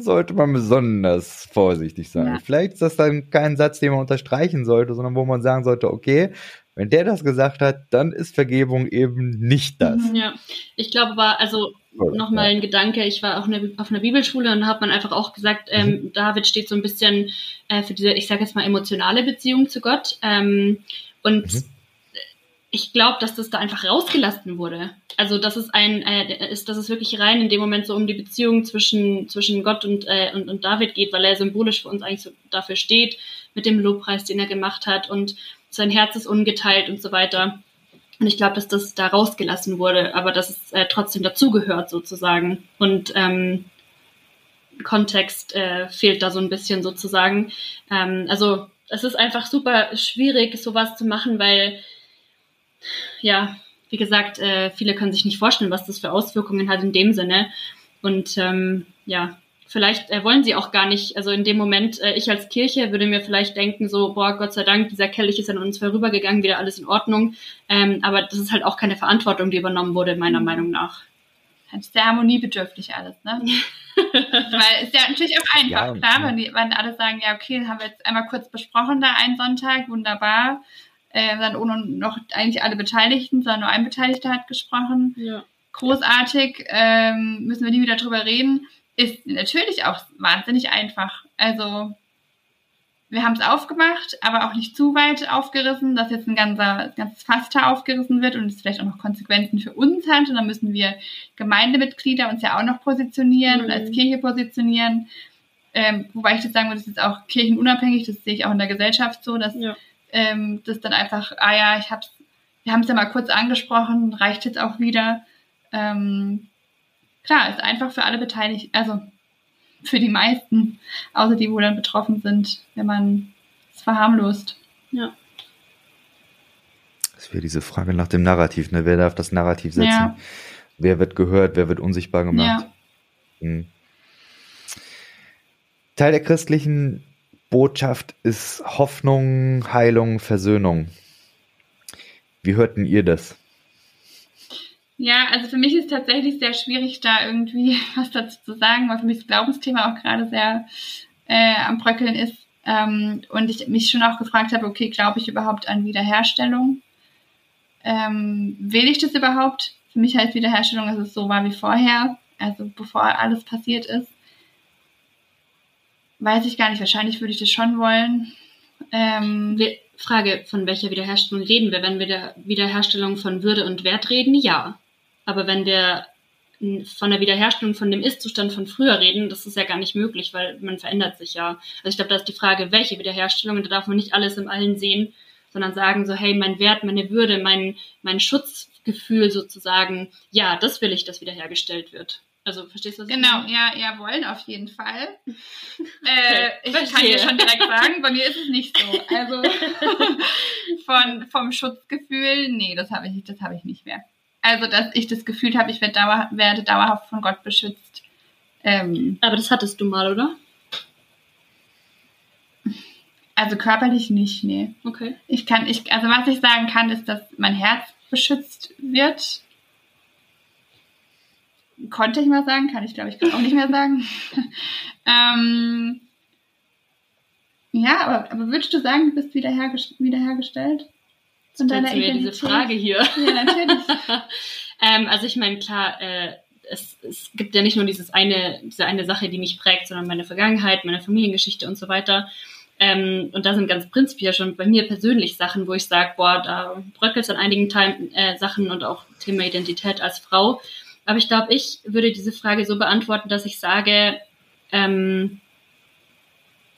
sollte man besonders vorsichtig sein. Ja. Vielleicht ist das dann kein Satz, den man unterstreichen sollte, sondern wo man sagen sollte, okay, wenn der das gesagt hat, dann ist Vergebung eben nicht das. Mhm, ja, ich glaube, war also nochmal ein Gedanke. Ich war auch auf einer Bibelschule und hat man einfach auch gesagt, ähm, mhm. David steht so ein bisschen äh, für diese, ich sage jetzt mal, emotionale Beziehung zu Gott. Ähm, und mhm. Ich glaube, dass das da einfach rausgelassen wurde. Also das ist ein, äh, ist, dass es wirklich rein in dem Moment so um die Beziehung zwischen zwischen Gott und äh, und, und David geht, weil er symbolisch für uns eigentlich so dafür steht mit dem Lobpreis, den er gemacht hat und sein Herz ist ungeteilt und so weiter. Und ich glaube, dass das da rausgelassen wurde, aber dass es äh, trotzdem dazugehört sozusagen. Und ähm, Kontext äh, fehlt da so ein bisschen sozusagen. Ähm, also es ist einfach super schwierig, sowas zu machen, weil ja, wie gesagt, äh, viele können sich nicht vorstellen, was das für Auswirkungen hat in dem Sinne. Und ähm, ja, vielleicht äh, wollen sie auch gar nicht, also in dem Moment, äh, ich als Kirche würde mir vielleicht denken, so, boah, Gott sei Dank, dieser Kelch ist an uns vorübergegangen, wieder alles in Ordnung. Ähm, aber das ist halt auch keine Verantwortung, die übernommen wurde, meiner mhm. Meinung nach. sehr harmoniebedürftig alles, ne? Weil es ist ja natürlich auch einfach, ja, klar, wenn, die, wenn alle sagen, ja, okay, haben wir jetzt einmal kurz besprochen da einen Sonntag, wunderbar. Äh, dann ohne noch eigentlich alle Beteiligten, sondern nur ein Beteiligter hat gesprochen. Ja. Großartig, ähm, müssen wir nie wieder drüber reden. Ist natürlich auch wahnsinnig einfach. Also wir haben es aufgemacht, aber auch nicht zu weit aufgerissen, dass jetzt ein ganzer, ganzes Fass da aufgerissen wird und es vielleicht auch noch Konsequenzen für uns hat. Und dann müssen wir Gemeindemitglieder uns ja auch noch positionieren mhm. und als Kirche positionieren. Ähm, wobei ich das sagen würde, das ist auch kirchenunabhängig, das sehe ich auch in der Gesellschaft so, dass ja. Ähm, das dann einfach, ah ja, ich hab's, wir haben es ja mal kurz angesprochen, reicht jetzt auch wieder. Ähm, klar, ist einfach für alle beteiligt, also für die meisten, außer die, wo dann betroffen sind, wenn man es verharmlost. Ja. Das wäre diese Frage nach dem Narrativ, ne? Wer darf das Narrativ setzen? Ja. Wer wird gehört? Wer wird unsichtbar gemacht? Ja. Hm. Teil der christlichen Botschaft ist Hoffnung, Heilung, Versöhnung. Wie hörten ihr das? Ja, also für mich ist es tatsächlich sehr schwierig, da irgendwie was dazu zu sagen, weil für mich das Glaubensthema auch gerade sehr äh, am Bröckeln ist. Ähm, und ich mich schon auch gefragt habe, okay, glaube ich überhaupt an Wiederherstellung? Ähm, will ich das überhaupt? Für mich heißt Wiederherstellung, dass es so war wie vorher, also bevor alles passiert ist. Weiß ich gar nicht, wahrscheinlich würde ich das schon wollen. Ähm, Frage, von welcher Wiederherstellung reden wir? Wenn wir der Wiederherstellung von Würde und Wert reden, ja. Aber wenn wir von der Wiederherstellung von dem Ist-Zustand von früher reden, das ist ja gar nicht möglich, weil man verändert sich ja. Also ich glaube, da ist die Frage, welche Wiederherstellung, und da darf man nicht alles im Allen sehen, sondern sagen so, hey, mein Wert, meine Würde, mein, mein Schutzgefühl sozusagen, ja, das will ich, dass wiederhergestellt wird. Also verstehst du das? Genau, ja, ja, wollen auf jeden Fall. äh, ich Verstehe. kann dir schon direkt sagen, bei mir ist es nicht so. Also von, vom Schutzgefühl, nee, das habe ich, das habe ich nicht mehr. Also, dass ich das Gefühl habe, ich werde, dauer, werde dauerhaft von Gott beschützt. Ähm, Aber das hattest du mal, oder? Also körperlich nicht, nee. Okay. Ich kann, ich, also was ich sagen kann, ist, dass mein Herz beschützt wird. Konnte ich mal sagen, kann ich glaube ich auch nicht mehr sagen. ähm, ja, aber, aber würdest du sagen, du bist wiederhergest wiederhergestellt? von deiner Identität? diese Frage hier. Ja, natürlich. ähm, also ich meine, klar, äh, es, es gibt ja nicht nur dieses eine, diese eine Sache, die mich prägt, sondern meine Vergangenheit, meine Familiengeschichte und so weiter. Ähm, und da sind ganz prinzipiell schon bei mir persönlich Sachen, wo ich sage, boah, da bröckelt es an einigen Teilen, äh, Sachen und auch Thema Identität als Frau. Aber ich glaube, ich würde diese Frage so beantworten, dass ich sage, ähm,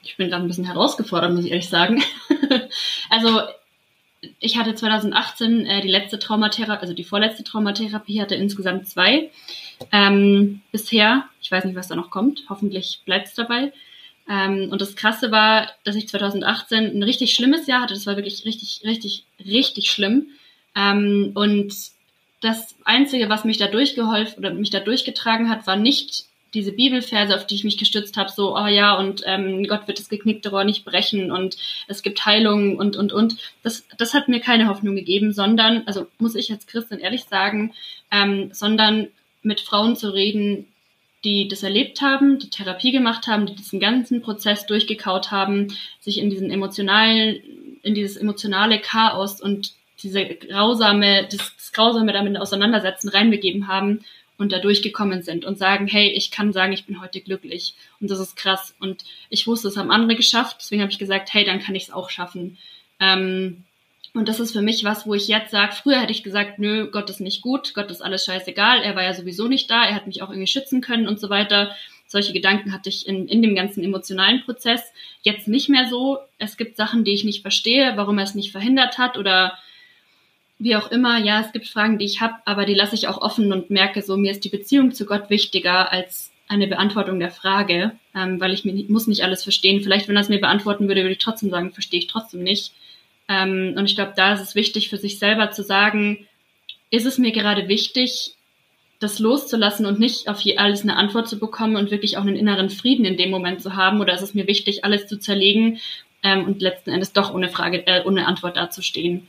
ich bin gerade ein bisschen herausgefordert, muss ich ehrlich sagen. also ich hatte 2018 äh, die letzte Traumatherapie, also die vorletzte Traumatherapie, hatte insgesamt zwei ähm, bisher. Ich weiß nicht, was da noch kommt. Hoffentlich bleibt es dabei. Ähm, und das Krasse war, dass ich 2018 ein richtig schlimmes Jahr hatte. Das war wirklich richtig, richtig, richtig schlimm. Ähm, und das Einzige, was mich da durchgeholfen oder mich da durchgetragen hat, war nicht diese Bibelverse, auf die ich mich gestützt habe, so, oh ja, und ähm, Gott wird das geknickte Rohr nicht brechen und es gibt Heilung und, und, und. Das, das hat mir keine Hoffnung gegeben, sondern, also muss ich als Christin ehrlich sagen, ähm, sondern mit Frauen zu reden, die das erlebt haben, die Therapie gemacht haben, die diesen ganzen Prozess durchgekaut haben, sich in diesen emotionalen, in dieses emotionale Chaos und diese grausame, das, das grausame damit auseinandersetzen reinbegeben haben und da durchgekommen sind und sagen, hey, ich kann sagen, ich bin heute glücklich und das ist krass und ich wusste, es haben andere geschafft, deswegen habe ich gesagt, hey, dann kann ich es auch schaffen. Ähm, und das ist für mich was, wo ich jetzt sage, früher hätte ich gesagt, nö, Gott ist nicht gut, Gott ist alles scheißegal, er war ja sowieso nicht da, er hat mich auch irgendwie schützen können und so weiter. Solche Gedanken hatte ich in, in dem ganzen emotionalen Prozess. Jetzt nicht mehr so. Es gibt Sachen, die ich nicht verstehe, warum er es nicht verhindert hat oder wie auch immer, ja, es gibt Fragen, die ich habe, aber die lasse ich auch offen und merke so, mir ist die Beziehung zu Gott wichtiger als eine Beantwortung der Frage, ähm, weil ich mir nicht, muss nicht alles verstehen. Vielleicht, wenn er es mir beantworten würde, würde ich trotzdem sagen, verstehe ich trotzdem nicht. Ähm, und ich glaube, da ist es wichtig für sich selber zu sagen, ist es mir gerade wichtig, das loszulassen und nicht auf alles eine Antwort zu bekommen und wirklich auch einen inneren Frieden in dem Moment zu haben? Oder ist es mir wichtig, alles zu zerlegen ähm, und letzten Endes doch ohne Frage, äh, ohne Antwort dazustehen?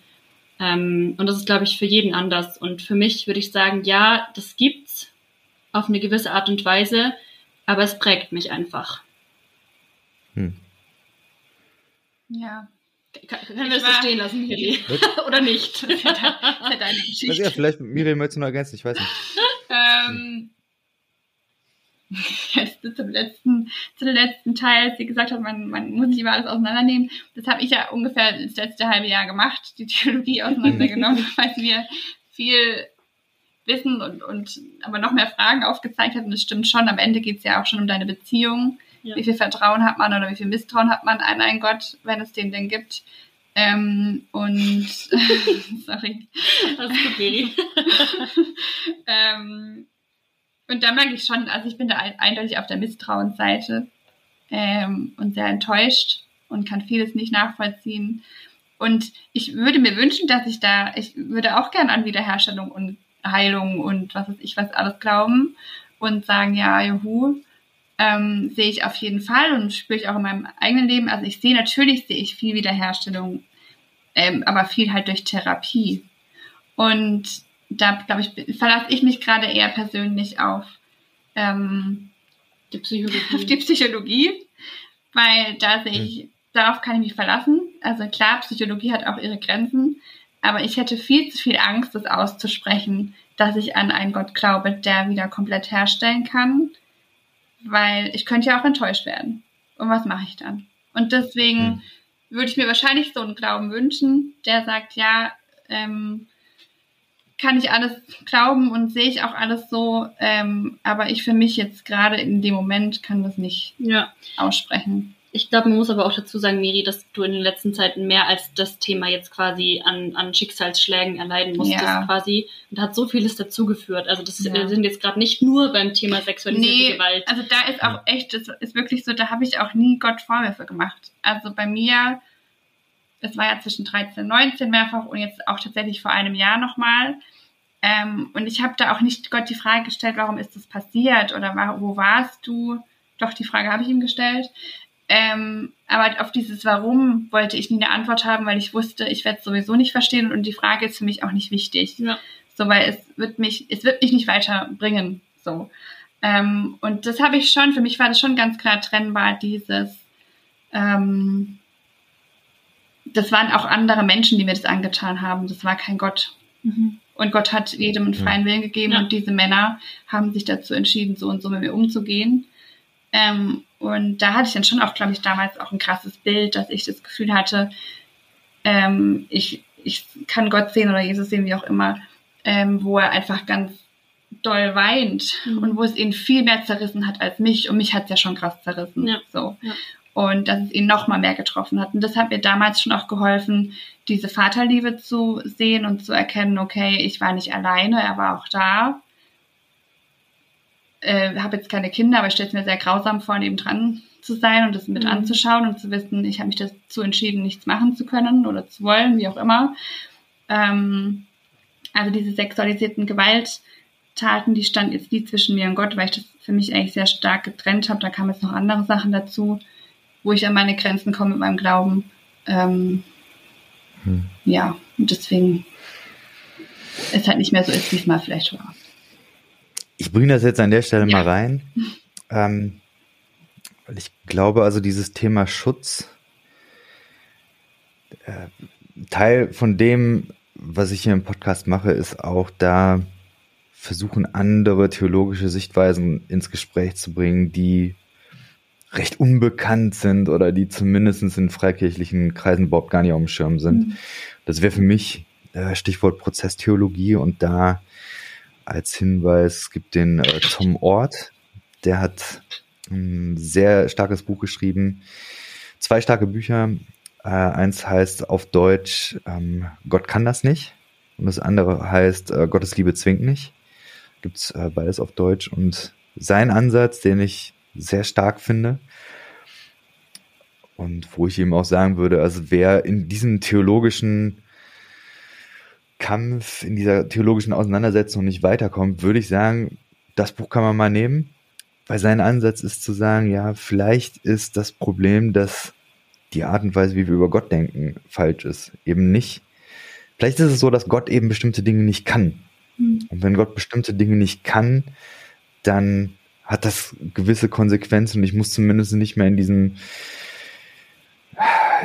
Ähm, und das ist, glaube ich, für jeden anders. Und für mich würde ich sagen, ja, das gibt's. auf eine gewisse Art und Weise, aber es prägt mich einfach. Hm. Ja. Kann, können wir das so stehen lassen, Miri? Oder nicht? Das ist ja, deine Geschichte. Also ja, vielleicht, Miriam, möchtest du noch ergänzen? Ich weiß nicht. ähm, zum letzten, zu dem letzten Teil, als sie gesagt hat, man, man muss nicht immer alles auseinandernehmen. Das habe ich ja ungefähr das letzte halbe Jahr gemacht, die Theologie auseinandergenommen, weil mir viel Wissen und, und aber noch mehr Fragen aufgezeigt hat. Und das stimmt schon, am Ende geht es ja auch schon um deine Beziehung. Ja. Wie viel Vertrauen hat man oder wie viel Misstrauen hat man an einen Gott, wenn es den denn gibt. Ähm, und sorry. Das ist okay. ähm, und da merke ich schon, also ich bin da eindeutig auf der Misstrauensseite ähm, und sehr enttäuscht und kann vieles nicht nachvollziehen. Und ich würde mir wünschen, dass ich da, ich würde auch gern an Wiederherstellung und Heilung und was weiß ich was alles glauben und sagen, ja, juhu, ähm, sehe ich auf jeden Fall und spüre ich auch in meinem eigenen Leben. Also ich sehe natürlich, sehe ich viel Wiederherstellung, ähm, aber viel halt durch Therapie. Und da, glaube ich, verlasse ich mich gerade eher persönlich auf ähm, die Psychologie. Auf die Psychologie, weil da sehe ich, mhm. darauf kann ich mich verlassen. Also klar, Psychologie hat auch ihre Grenzen, aber ich hätte viel zu viel Angst, das auszusprechen, dass ich an einen Gott glaube, der wieder komplett herstellen kann, weil ich könnte ja auch enttäuscht werden. Und was mache ich dann? Und deswegen mhm. würde ich mir wahrscheinlich so einen Glauben wünschen, der sagt, ja, ähm, kann ich alles glauben und sehe ich auch alles so, ähm, aber ich für mich jetzt gerade in dem Moment kann das nicht ja. aussprechen. Ich glaube, man muss aber auch dazu sagen, Miri, dass du in den letzten Zeiten mehr als das Thema jetzt quasi an, an Schicksalsschlägen erleiden musstest ja. quasi. Und da hat so vieles dazugeführt. Also das ja. sind jetzt gerade nicht nur beim Thema sexualisierte nee, Gewalt. Also da ist auch echt, das ist wirklich so, da habe ich auch nie Gott Vorwürfe gemacht. Also bei mir, das war ja zwischen 13 und 19 mehrfach und jetzt auch tatsächlich vor einem Jahr nochmal. Ähm, und ich habe da auch nicht Gott die Frage gestellt, warum ist das passiert oder wo warst du? Doch, die Frage habe ich ihm gestellt. Ähm, aber auf dieses Warum wollte ich nie eine Antwort haben, weil ich wusste, ich werde es sowieso nicht verstehen und die Frage ist für mich auch nicht wichtig. Ja. So, weil es wird mich, es wird mich nicht weiterbringen. So. Ähm, und das habe ich schon, für mich war das schon ganz klar trennbar, dieses, ähm, das waren auch andere Menschen, die mir das angetan haben. Das war kein Gott. Mhm. Und Gott hat jedem einen freien Willen gegeben ja. und diese Männer haben sich dazu entschieden, so und so mit mir umzugehen. Ähm, und da hatte ich dann schon auch, glaube ich, damals auch ein krasses Bild, dass ich das Gefühl hatte, ähm, ich, ich kann Gott sehen oder Jesus sehen, wie auch immer, ähm, wo er einfach ganz doll weint mhm. und wo es ihn viel mehr zerrissen hat als mich. Und mich hat es ja schon krass zerrissen. Ja. So. Ja. Und dass es ihn noch mal mehr getroffen hat. Und das hat mir damals schon auch geholfen, diese Vaterliebe zu sehen und zu erkennen, okay, ich war nicht alleine, er war auch da äh, habe jetzt keine Kinder, aber ich stelle es mir sehr grausam vor, neben dran zu sein und das mit mhm. anzuschauen und zu wissen, ich habe mich dazu entschieden, nichts machen zu können oder zu wollen, wie auch immer. Ähm, also diese sexualisierten Gewalttaten, die stand jetzt nie zwischen mir und Gott, weil ich das für mich eigentlich sehr stark getrennt habe. Da kamen jetzt noch andere Sachen dazu, wo ich an meine Grenzen komme mit meinem Glauben. Ähm, hm. Ja, und deswegen es halt nicht mehr so ist, wie es mal vielleicht war. Ich bringe das jetzt an der Stelle ja. mal rein. Ähm, weil ich glaube, also dieses Thema Schutz, äh, Teil von dem, was ich hier im Podcast mache, ist auch da versuchen, andere theologische Sichtweisen ins Gespräch zu bringen, die recht unbekannt sind oder die zumindest in freikirchlichen Kreisen überhaupt gar nicht auf dem Schirm sind. Mhm. Das wäre für mich äh, Stichwort Prozesstheologie und da als Hinweis, es gibt den äh, Tom Ort, der hat ein sehr starkes Buch geschrieben, zwei starke Bücher. Äh, eins heißt auf Deutsch ähm, Gott kann das nicht und das andere heißt äh, Gottes Liebe zwingt nicht. Gibt's äh, beides auf Deutsch und sein Ansatz, den ich sehr stark finde und wo ich ihm auch sagen würde, also wer in diesem theologischen Kampf, in dieser theologischen Auseinandersetzung nicht weiterkommt, würde ich sagen, das Buch kann man mal nehmen, weil sein Ansatz ist zu sagen, ja, vielleicht ist das Problem, dass die Art und Weise, wie wir über Gott denken, falsch ist. Eben nicht. Vielleicht ist es so, dass Gott eben bestimmte Dinge nicht kann. Mhm. Und wenn Gott bestimmte Dinge nicht kann, dann hat das gewisse Konsequenzen und ich muss zumindest nicht mehr in diesem,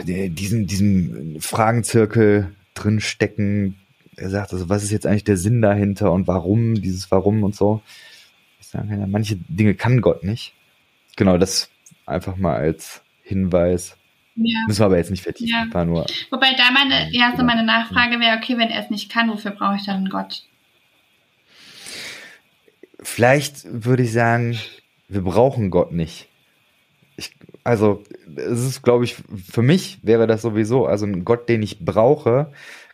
äh, diesem, diesem Fragenzirkel drin stecken. Er sagt, also was ist jetzt eigentlich der Sinn dahinter und warum, dieses Warum und so. Ich sage, ja, manche Dinge kann Gott nicht. Genau, das einfach mal als Hinweis. Ja. Müssen wir aber jetzt nicht vertiefen. Ja. War nur, Wobei da meine, ja, so meine Nachfrage wäre, okay, wenn er es nicht kann, wofür brauche ich dann Gott? Vielleicht würde ich sagen, wir brauchen Gott nicht. Ich, also, es ist, glaube ich, für mich wäre das sowieso, also ein Gott, den ich brauche,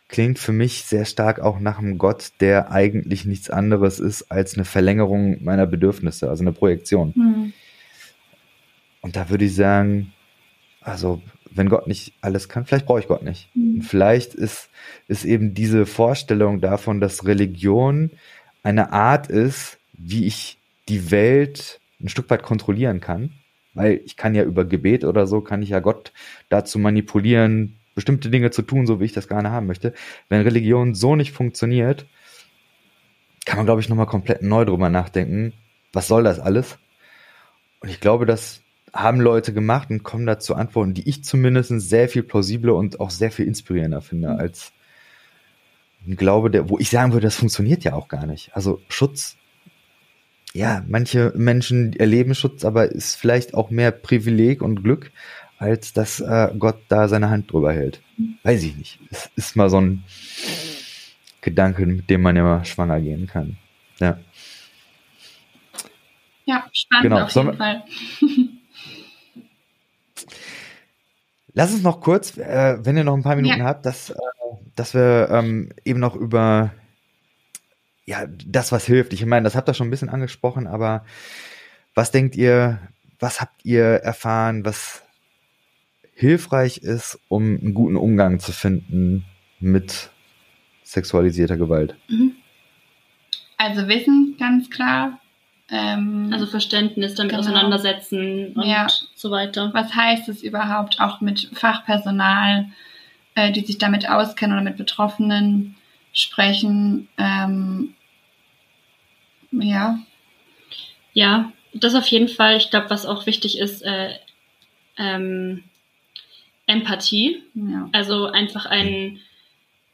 klingt für mich sehr stark auch nach einem Gott, der eigentlich nichts anderes ist als eine Verlängerung meiner Bedürfnisse, also eine Projektion. Mhm. Und da würde ich sagen, also wenn Gott nicht alles kann, vielleicht brauche ich Gott nicht. Mhm. Vielleicht ist, ist eben diese Vorstellung davon, dass Religion eine Art ist, wie ich die Welt ein Stück weit kontrollieren kann. Weil ich kann ja über Gebet oder so, kann ich ja Gott dazu manipulieren, bestimmte Dinge zu tun, so wie ich das gerne haben möchte. Wenn Religion so nicht funktioniert, kann man, glaube ich, nochmal komplett neu drüber nachdenken. Was soll das alles? Und ich glaube, das haben Leute gemacht und kommen dazu Antworten, die ich zumindest sehr viel plausibler und auch sehr viel inspirierender finde als ein Glaube, der, wo ich sagen würde, das funktioniert ja auch gar nicht. Also Schutz ja, manche Menschen erleben Schutz, aber ist vielleicht auch mehr Privileg und Glück, als dass äh, Gott da seine Hand drüber hält. Weiß ich nicht. Es ist mal so ein Gedanke, mit dem man immer schwanger gehen kann. Ja. Ja, spannend genau. auf jeden Fall. Lass uns noch kurz, äh, wenn ihr noch ein paar Minuten ja. habt, dass, äh, dass wir ähm, eben noch über ja, das, was hilft. Ich meine, das habt ihr schon ein bisschen angesprochen, aber was denkt ihr, was habt ihr erfahren, was hilfreich ist, um einen guten Umgang zu finden mit sexualisierter Gewalt? Mhm. Also Wissen, ganz klar. Ähm, also Verständnis, damit genau. auseinandersetzen und ja. so weiter. Was heißt es überhaupt auch mit Fachpersonal, äh, die sich damit auskennen oder mit Betroffenen sprechen? Ähm, ja. Ja, das auf jeden Fall. Ich glaube, was auch wichtig ist, äh, ähm, Empathie. Ja. Also einfach ein,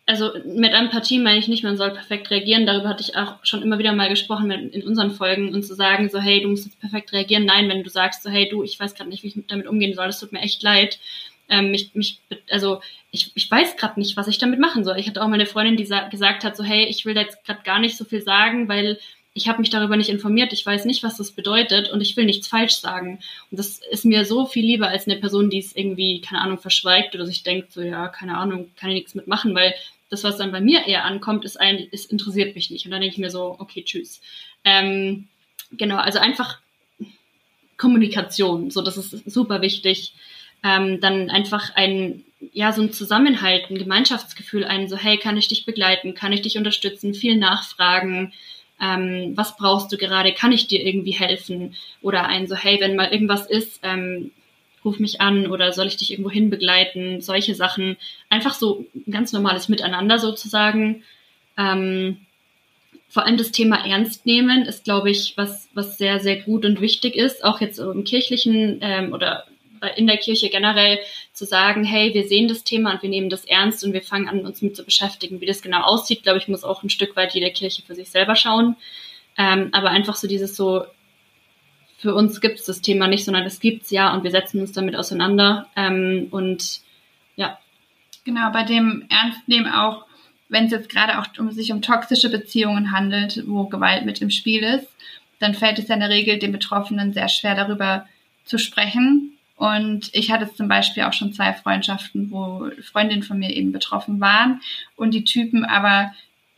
also mit Empathie meine ich nicht, man soll perfekt reagieren. Darüber hatte ich auch schon immer wieder mal gesprochen in unseren Folgen und zu sagen, so, hey, du musst jetzt perfekt reagieren. Nein, wenn du sagst, so, hey, du, ich weiß gerade nicht, wie ich damit umgehen soll, das tut mir echt leid. Ähm, mich, mich, also ich, ich weiß gerade nicht, was ich damit machen soll. Ich hatte auch mal eine Freundin, die gesagt hat, so, hey, ich will da jetzt gerade gar nicht so viel sagen, weil ich habe mich darüber nicht informiert, ich weiß nicht, was das bedeutet und ich will nichts falsch sagen. Und das ist mir so viel lieber als eine Person, die es irgendwie, keine Ahnung, verschweigt oder sich denkt, so ja, keine Ahnung, kann ich nichts mitmachen, weil das, was dann bei mir eher ankommt, ist ein, es interessiert mich nicht. Und dann denke ich mir so, okay, tschüss. Ähm, genau, also einfach Kommunikation, so das ist super wichtig. Ähm, dann einfach ein, ja, so ein Zusammenhalt, ein Gemeinschaftsgefühl, ein so, hey, kann ich dich begleiten, kann ich dich unterstützen, viel nachfragen, ähm, was brauchst du gerade, kann ich dir irgendwie helfen? Oder ein so, hey, wenn mal irgendwas ist, ähm, ruf mich an oder soll ich dich irgendwo hin begleiten? Solche Sachen. Einfach so ein ganz normales Miteinander sozusagen. Ähm, vor allem das Thema Ernst nehmen ist, glaube ich, was, was sehr, sehr gut und wichtig ist, auch jetzt im kirchlichen ähm, oder in der Kirche generell zu sagen, hey, wir sehen das Thema und wir nehmen das ernst und wir fangen an, uns mit zu beschäftigen. Wie das genau aussieht, glaube ich, muss auch ein Stück weit jede Kirche für sich selber schauen. Ähm, aber einfach so dieses so, für uns gibt es das Thema nicht, sondern es gibt's ja und wir setzen uns damit auseinander. Ähm, und ja. Genau, bei dem Ernstnehmen auch, wenn es jetzt gerade auch um sich um toxische Beziehungen handelt, wo Gewalt mit im Spiel ist, dann fällt es in der Regel den Betroffenen sehr schwer darüber zu sprechen, und ich hatte zum Beispiel auch schon zwei Freundschaften, wo Freundinnen von mir eben betroffen waren und die Typen aber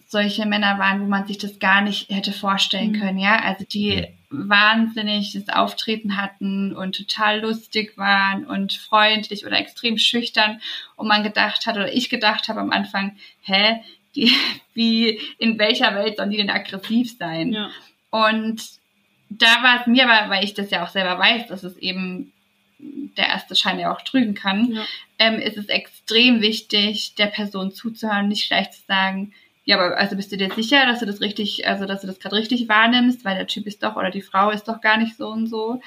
solche Männer waren, wo man sich das gar nicht hätte vorstellen mhm. können, ja. Also die wahnsinnig das Auftreten hatten und total lustig waren und freundlich oder extrem schüchtern und man gedacht hat oder ich gedacht habe am Anfang, hä, die, wie, in welcher Welt sollen die denn aggressiv sein? Ja. Und da war es mir aber, weil ich das ja auch selber weiß, dass es eben der erste Schein ja auch trügen kann, ja. ähm, ist es extrem wichtig, der Person zuzuhören, nicht gleich zu sagen, ja, aber also bist du dir sicher, dass du das richtig, also dass du das gerade richtig wahrnimmst, weil der Typ ist doch oder die Frau ist doch gar nicht so und so.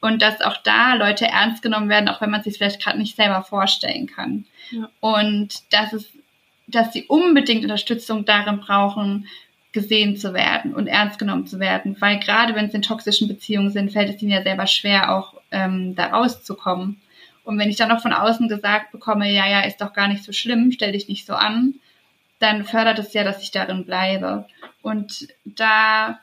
Und dass auch da Leute ernst genommen werden, auch wenn man sich vielleicht gerade nicht selber vorstellen kann. Ja. Und dass es, dass sie unbedingt Unterstützung darin brauchen, gesehen zu werden und ernst genommen zu werden. Weil gerade wenn es in toxischen Beziehungen sind, fällt es ihnen ja selber schwer, auch ähm, da rauszukommen. Und wenn ich dann noch von außen gesagt bekomme, ja, ja, ist doch gar nicht so schlimm, stell dich nicht so an, dann fördert es ja, dass ich darin bleibe. Und da,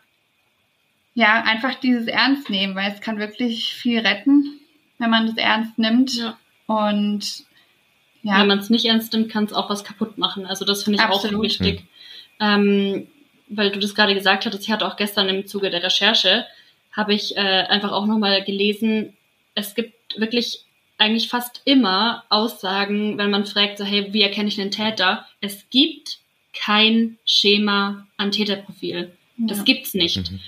ja, einfach dieses Ernst nehmen, weil es kann wirklich viel retten, wenn man das ernst nimmt. Ja. Und ja. Wenn man es nicht ernst nimmt, kann es auch was kaputt machen. Also das finde ich Absolut. auch wichtig. Ähm, weil du das gerade gesagt hattest, ich hatte auch gestern im Zuge der Recherche, habe ich äh, einfach auch nochmal gelesen, es gibt wirklich eigentlich fast immer Aussagen, wenn man fragt, so, hey, wie erkenne ich einen Täter? Es gibt kein Schema an Täterprofil. Ja. Das gibt's nicht. Mhm.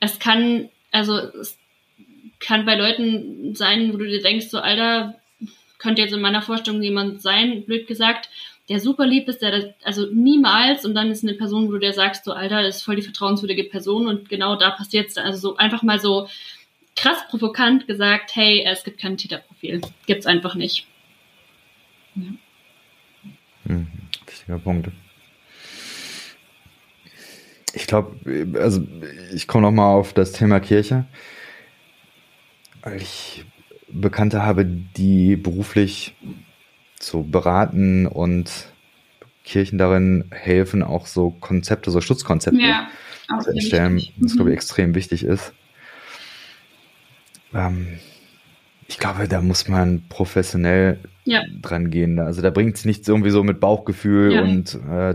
Es kann, also es kann bei Leuten sein, wo du dir denkst, so, Alter, könnte jetzt in meiner Vorstellung jemand sein, blöd gesagt, der super lieb ist, der also niemals und dann ist eine Person, wo du dir sagst, so Alter, das ist voll die vertrauenswürdige Person und genau da passiert es also so einfach mal so krass provokant gesagt, hey, es gibt kein Täterprofil. Gibt's einfach nicht. Ja. Hm, wichtiger Punkt. Ich glaube, also ich komme noch mal auf das Thema Kirche, ich Bekannte habe, die beruflich so beraten und Kirchen darin helfen, auch so Konzepte, so Schutzkonzepte ja, zu erstellen, was, glaube ich, mhm. extrem wichtig ist. Ähm, ich glaube, da muss man professionell ja. dran gehen. Also da bringt es nichts irgendwie so mit Bauchgefühl ja. und äh,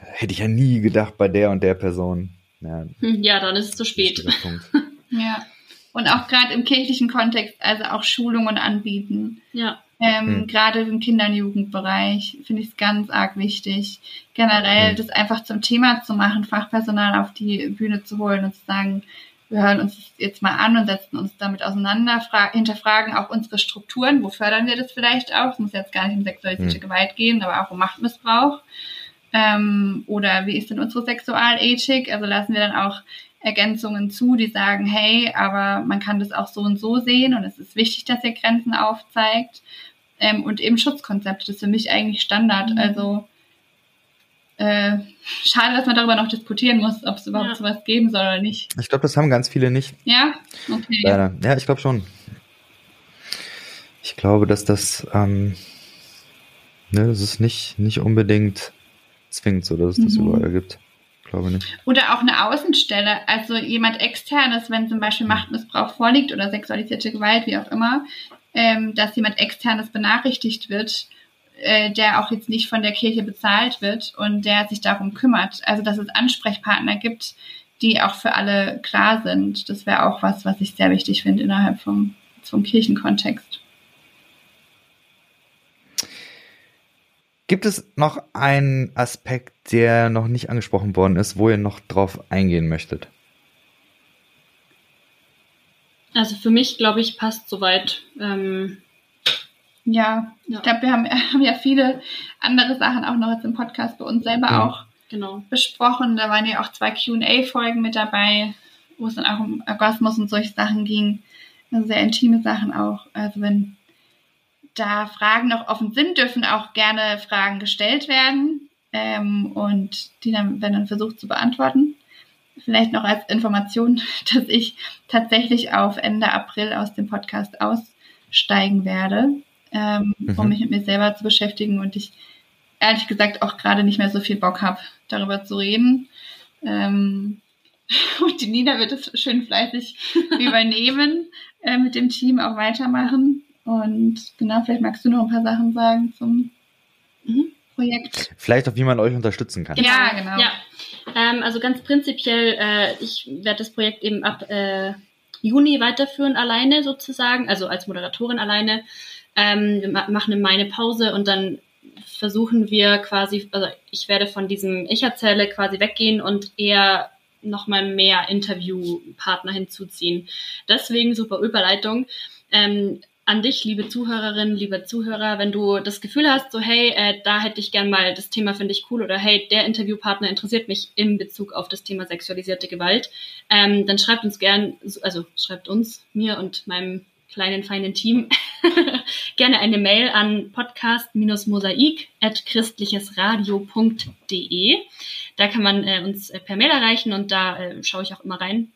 hätte ich ja nie gedacht bei der und der Person. Ja, hm, ja dann ist es zu spät. ja. Und auch gerade im kirchlichen Kontext, also auch Schulungen anbieten. Ja. Ähm, hm. Gerade im Kinder- und Jugendbereich finde ich es ganz arg wichtig, generell hm. das einfach zum Thema zu machen, Fachpersonal auf die Bühne zu holen und zu sagen, wir hören uns das jetzt mal an und setzen uns damit auseinander, hinterfragen auch unsere Strukturen, wo fördern wir das vielleicht auch? Es muss jetzt gar nicht um sexualisierte hm. Gewalt gehen, aber auch um Machtmissbrauch. Ähm, oder wie ist denn unsere Sexualethik? Also lassen wir dann auch Ergänzungen zu, die sagen, hey, aber man kann das auch so und so sehen und es ist wichtig, dass ihr Grenzen aufzeigt. Ähm, und eben Schutzkonzepte, das ist für mich eigentlich Standard. Mhm. Also äh, schade, dass man darüber noch diskutieren muss, ob es überhaupt ja. sowas geben soll oder nicht. Ich glaube, das haben ganz viele nicht. Ja? Okay. Leider. Ja, ich glaube schon. Ich glaube, dass das, ähm, ne, das ist nicht, nicht unbedingt zwingend so, dass es das mhm. überall gibt. Glaube nicht. Oder auch eine Außenstelle, also jemand externes, wenn zum Beispiel Machtmissbrauch vorliegt oder sexualisierte Gewalt, wie auch immer, ähm, dass jemand externes benachrichtigt wird äh, der auch jetzt nicht von der Kirche bezahlt wird und der sich darum kümmert. Also dass es Ansprechpartner gibt, die auch für alle klar sind. Das wäre auch was, was ich sehr wichtig finde innerhalb vom, vom Kirchenkontext. Gibt es noch einen Aspekt, der noch nicht angesprochen worden ist, wo ihr noch drauf eingehen möchtet? Also für mich, glaube ich, passt soweit. Ähm, ja, ja. ich glaube, wir haben, haben, ja viele andere Sachen auch noch jetzt im Podcast bei uns selber ja. auch genau. besprochen. Da waren ja auch zwei QA-Folgen mit dabei, wo es dann auch um Orgasmus und solche Sachen ging. Also sehr intime Sachen auch. Also wenn da Fragen noch offen sind, dürfen auch gerne Fragen gestellt werden. Ähm, und die dann werden dann versucht zu beantworten. Vielleicht noch als Information, dass ich tatsächlich auf Ende April aus dem Podcast aussteigen werde ähm, mhm. um mich mit mir selber zu beschäftigen und ich ehrlich gesagt auch gerade nicht mehr so viel Bock habe, darüber zu reden. Ähm, und die Nina wird es schön fleißig übernehmen, äh, mit dem Team auch weitermachen. Und genau, vielleicht magst du noch ein paar Sachen sagen zum mhm. Projekt. Vielleicht auch, wie man euch unterstützen kann. Ja, genau. Ja. Ähm, also ganz prinzipiell, äh, ich werde das Projekt eben ab äh, Juni weiterführen alleine sozusagen, also als Moderatorin alleine. Ähm, wir machen eine meine Pause und dann versuchen wir quasi, also ich werde von diesem Ich erzähle quasi weggehen und eher nochmal mehr Interviewpartner hinzuziehen. Deswegen super Überleitung. Ähm, an dich, liebe Zuhörerinnen, liebe Zuhörer, wenn du das Gefühl hast, so hey, äh, da hätte ich gern mal, das Thema finde ich cool oder hey, der Interviewpartner interessiert mich in Bezug auf das Thema sexualisierte Gewalt, ähm, dann schreibt uns gern, also schreibt uns, mir und meinem kleinen feinen Team gerne eine Mail an podcast-mosaik at christlichesradio.de. Da kann man äh, uns äh, per Mail erreichen und da äh, schaue ich auch immer rein.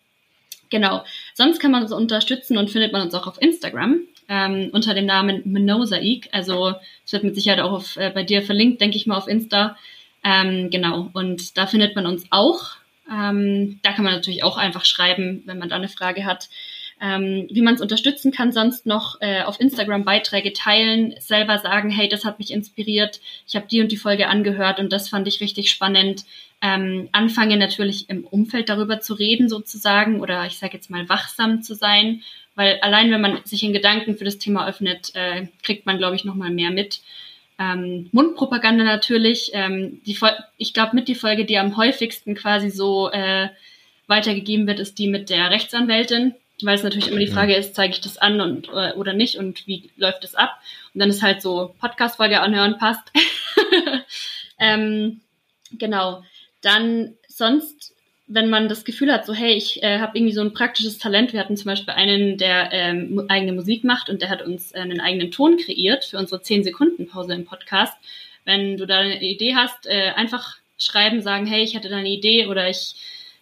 Genau. Sonst kann man uns unterstützen und findet man uns auch auf Instagram ähm, unter dem Namen Mosaik. Also es wird mit Sicherheit auch auf, äh, bei dir verlinkt, denke ich mal, auf Insta. Ähm, genau. Und da findet man uns auch. Ähm, da kann man natürlich auch einfach schreiben, wenn man da eine Frage hat. Ähm, wie man es unterstützen kann, sonst noch äh, auf Instagram Beiträge teilen, selber sagen, hey, das hat mich inspiriert, ich habe die und die Folge angehört und das fand ich richtig spannend. Ähm, anfange natürlich im Umfeld darüber zu reden sozusagen oder ich sage jetzt mal wachsam zu sein, weil allein wenn man sich in Gedanken für das Thema öffnet, äh, kriegt man, glaube ich, noch mal mehr mit. Ähm, Mundpropaganda natürlich. Ähm, die ich glaube, mit die Folge, die am häufigsten quasi so äh, weitergegeben wird, ist die mit der Rechtsanwältin weil es natürlich immer die Frage ist, zeige ich das an und äh, oder nicht und wie läuft es ab? Und dann ist halt so Podcast-Folge anhören passt. ähm, genau. Dann sonst, wenn man das Gefühl hat, so hey, ich äh, habe irgendwie so ein praktisches Talent. Wir hatten zum Beispiel einen, der ähm, eigene Musik macht und der hat uns äh, einen eigenen Ton kreiert für unsere 10 Sekunden Pause im Podcast. Wenn du da eine Idee hast, äh, einfach schreiben, sagen, hey, ich hatte da eine Idee oder ich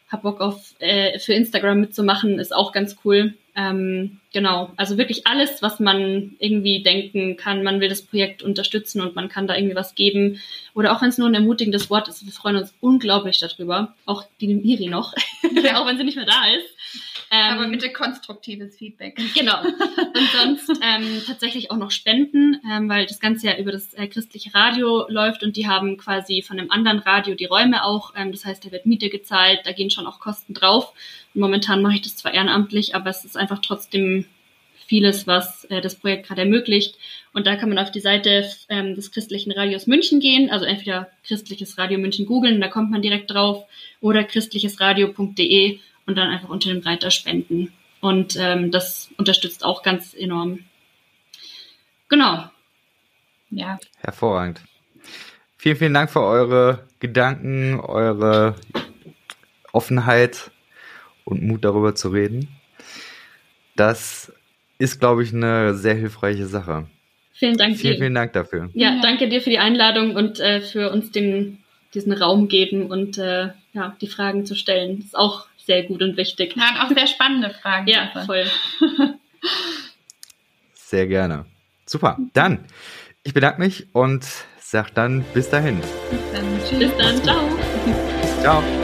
hab Bock auf äh, für Instagram mitzumachen, ist auch ganz cool. Ähm, genau, also wirklich alles, was man irgendwie denken kann, man will das Projekt unterstützen und man kann da irgendwie was geben. Oder auch wenn es nur ein ermutigendes Wort ist, wir freuen uns unglaublich darüber. Auch die Miri noch, auch wenn sie nicht mehr da ist. Ähm, Aber bitte konstruktives Feedback. Genau. Und sonst ähm, tatsächlich auch noch Spenden, ähm, weil das Ganze ja über das äh, christliche Radio läuft und die haben quasi von einem anderen Radio die Räume auch. Ähm, das heißt, da wird Miete gezahlt, da gehen schon auch Kosten drauf. Und momentan mache ich das zwar ehrenamtlich, aber es ist einfach trotzdem vieles, was äh, das Projekt gerade ermöglicht. Und da kann man auf die Seite ähm, des christlichen Radios München gehen, also entweder christliches Radio München googeln, da kommt man direkt drauf, oder christlichesradio.de und dann einfach unter dem Reiter spenden. Und ähm, das unterstützt auch ganz enorm. Genau. Ja. Hervorragend. Vielen, vielen Dank für eure Gedanken, eure Offenheit und Mut darüber zu reden. Das ist, glaube ich, eine sehr hilfreiche Sache. Vielen Dank vielen, dir. Vielen Dank dafür. Ja, danke dir für die Einladung und äh, für uns den, diesen Raum geben und äh, ja, die Fragen zu stellen. Das ist auch sehr gut und wichtig. Ja, und auch sehr spannende Fragen. ja, voll. sehr gerne. Super. Dann, ich bedanke mich und sage dann bis dahin. Bis dann. Tschüss. Bis dann. Ciao. Ciao.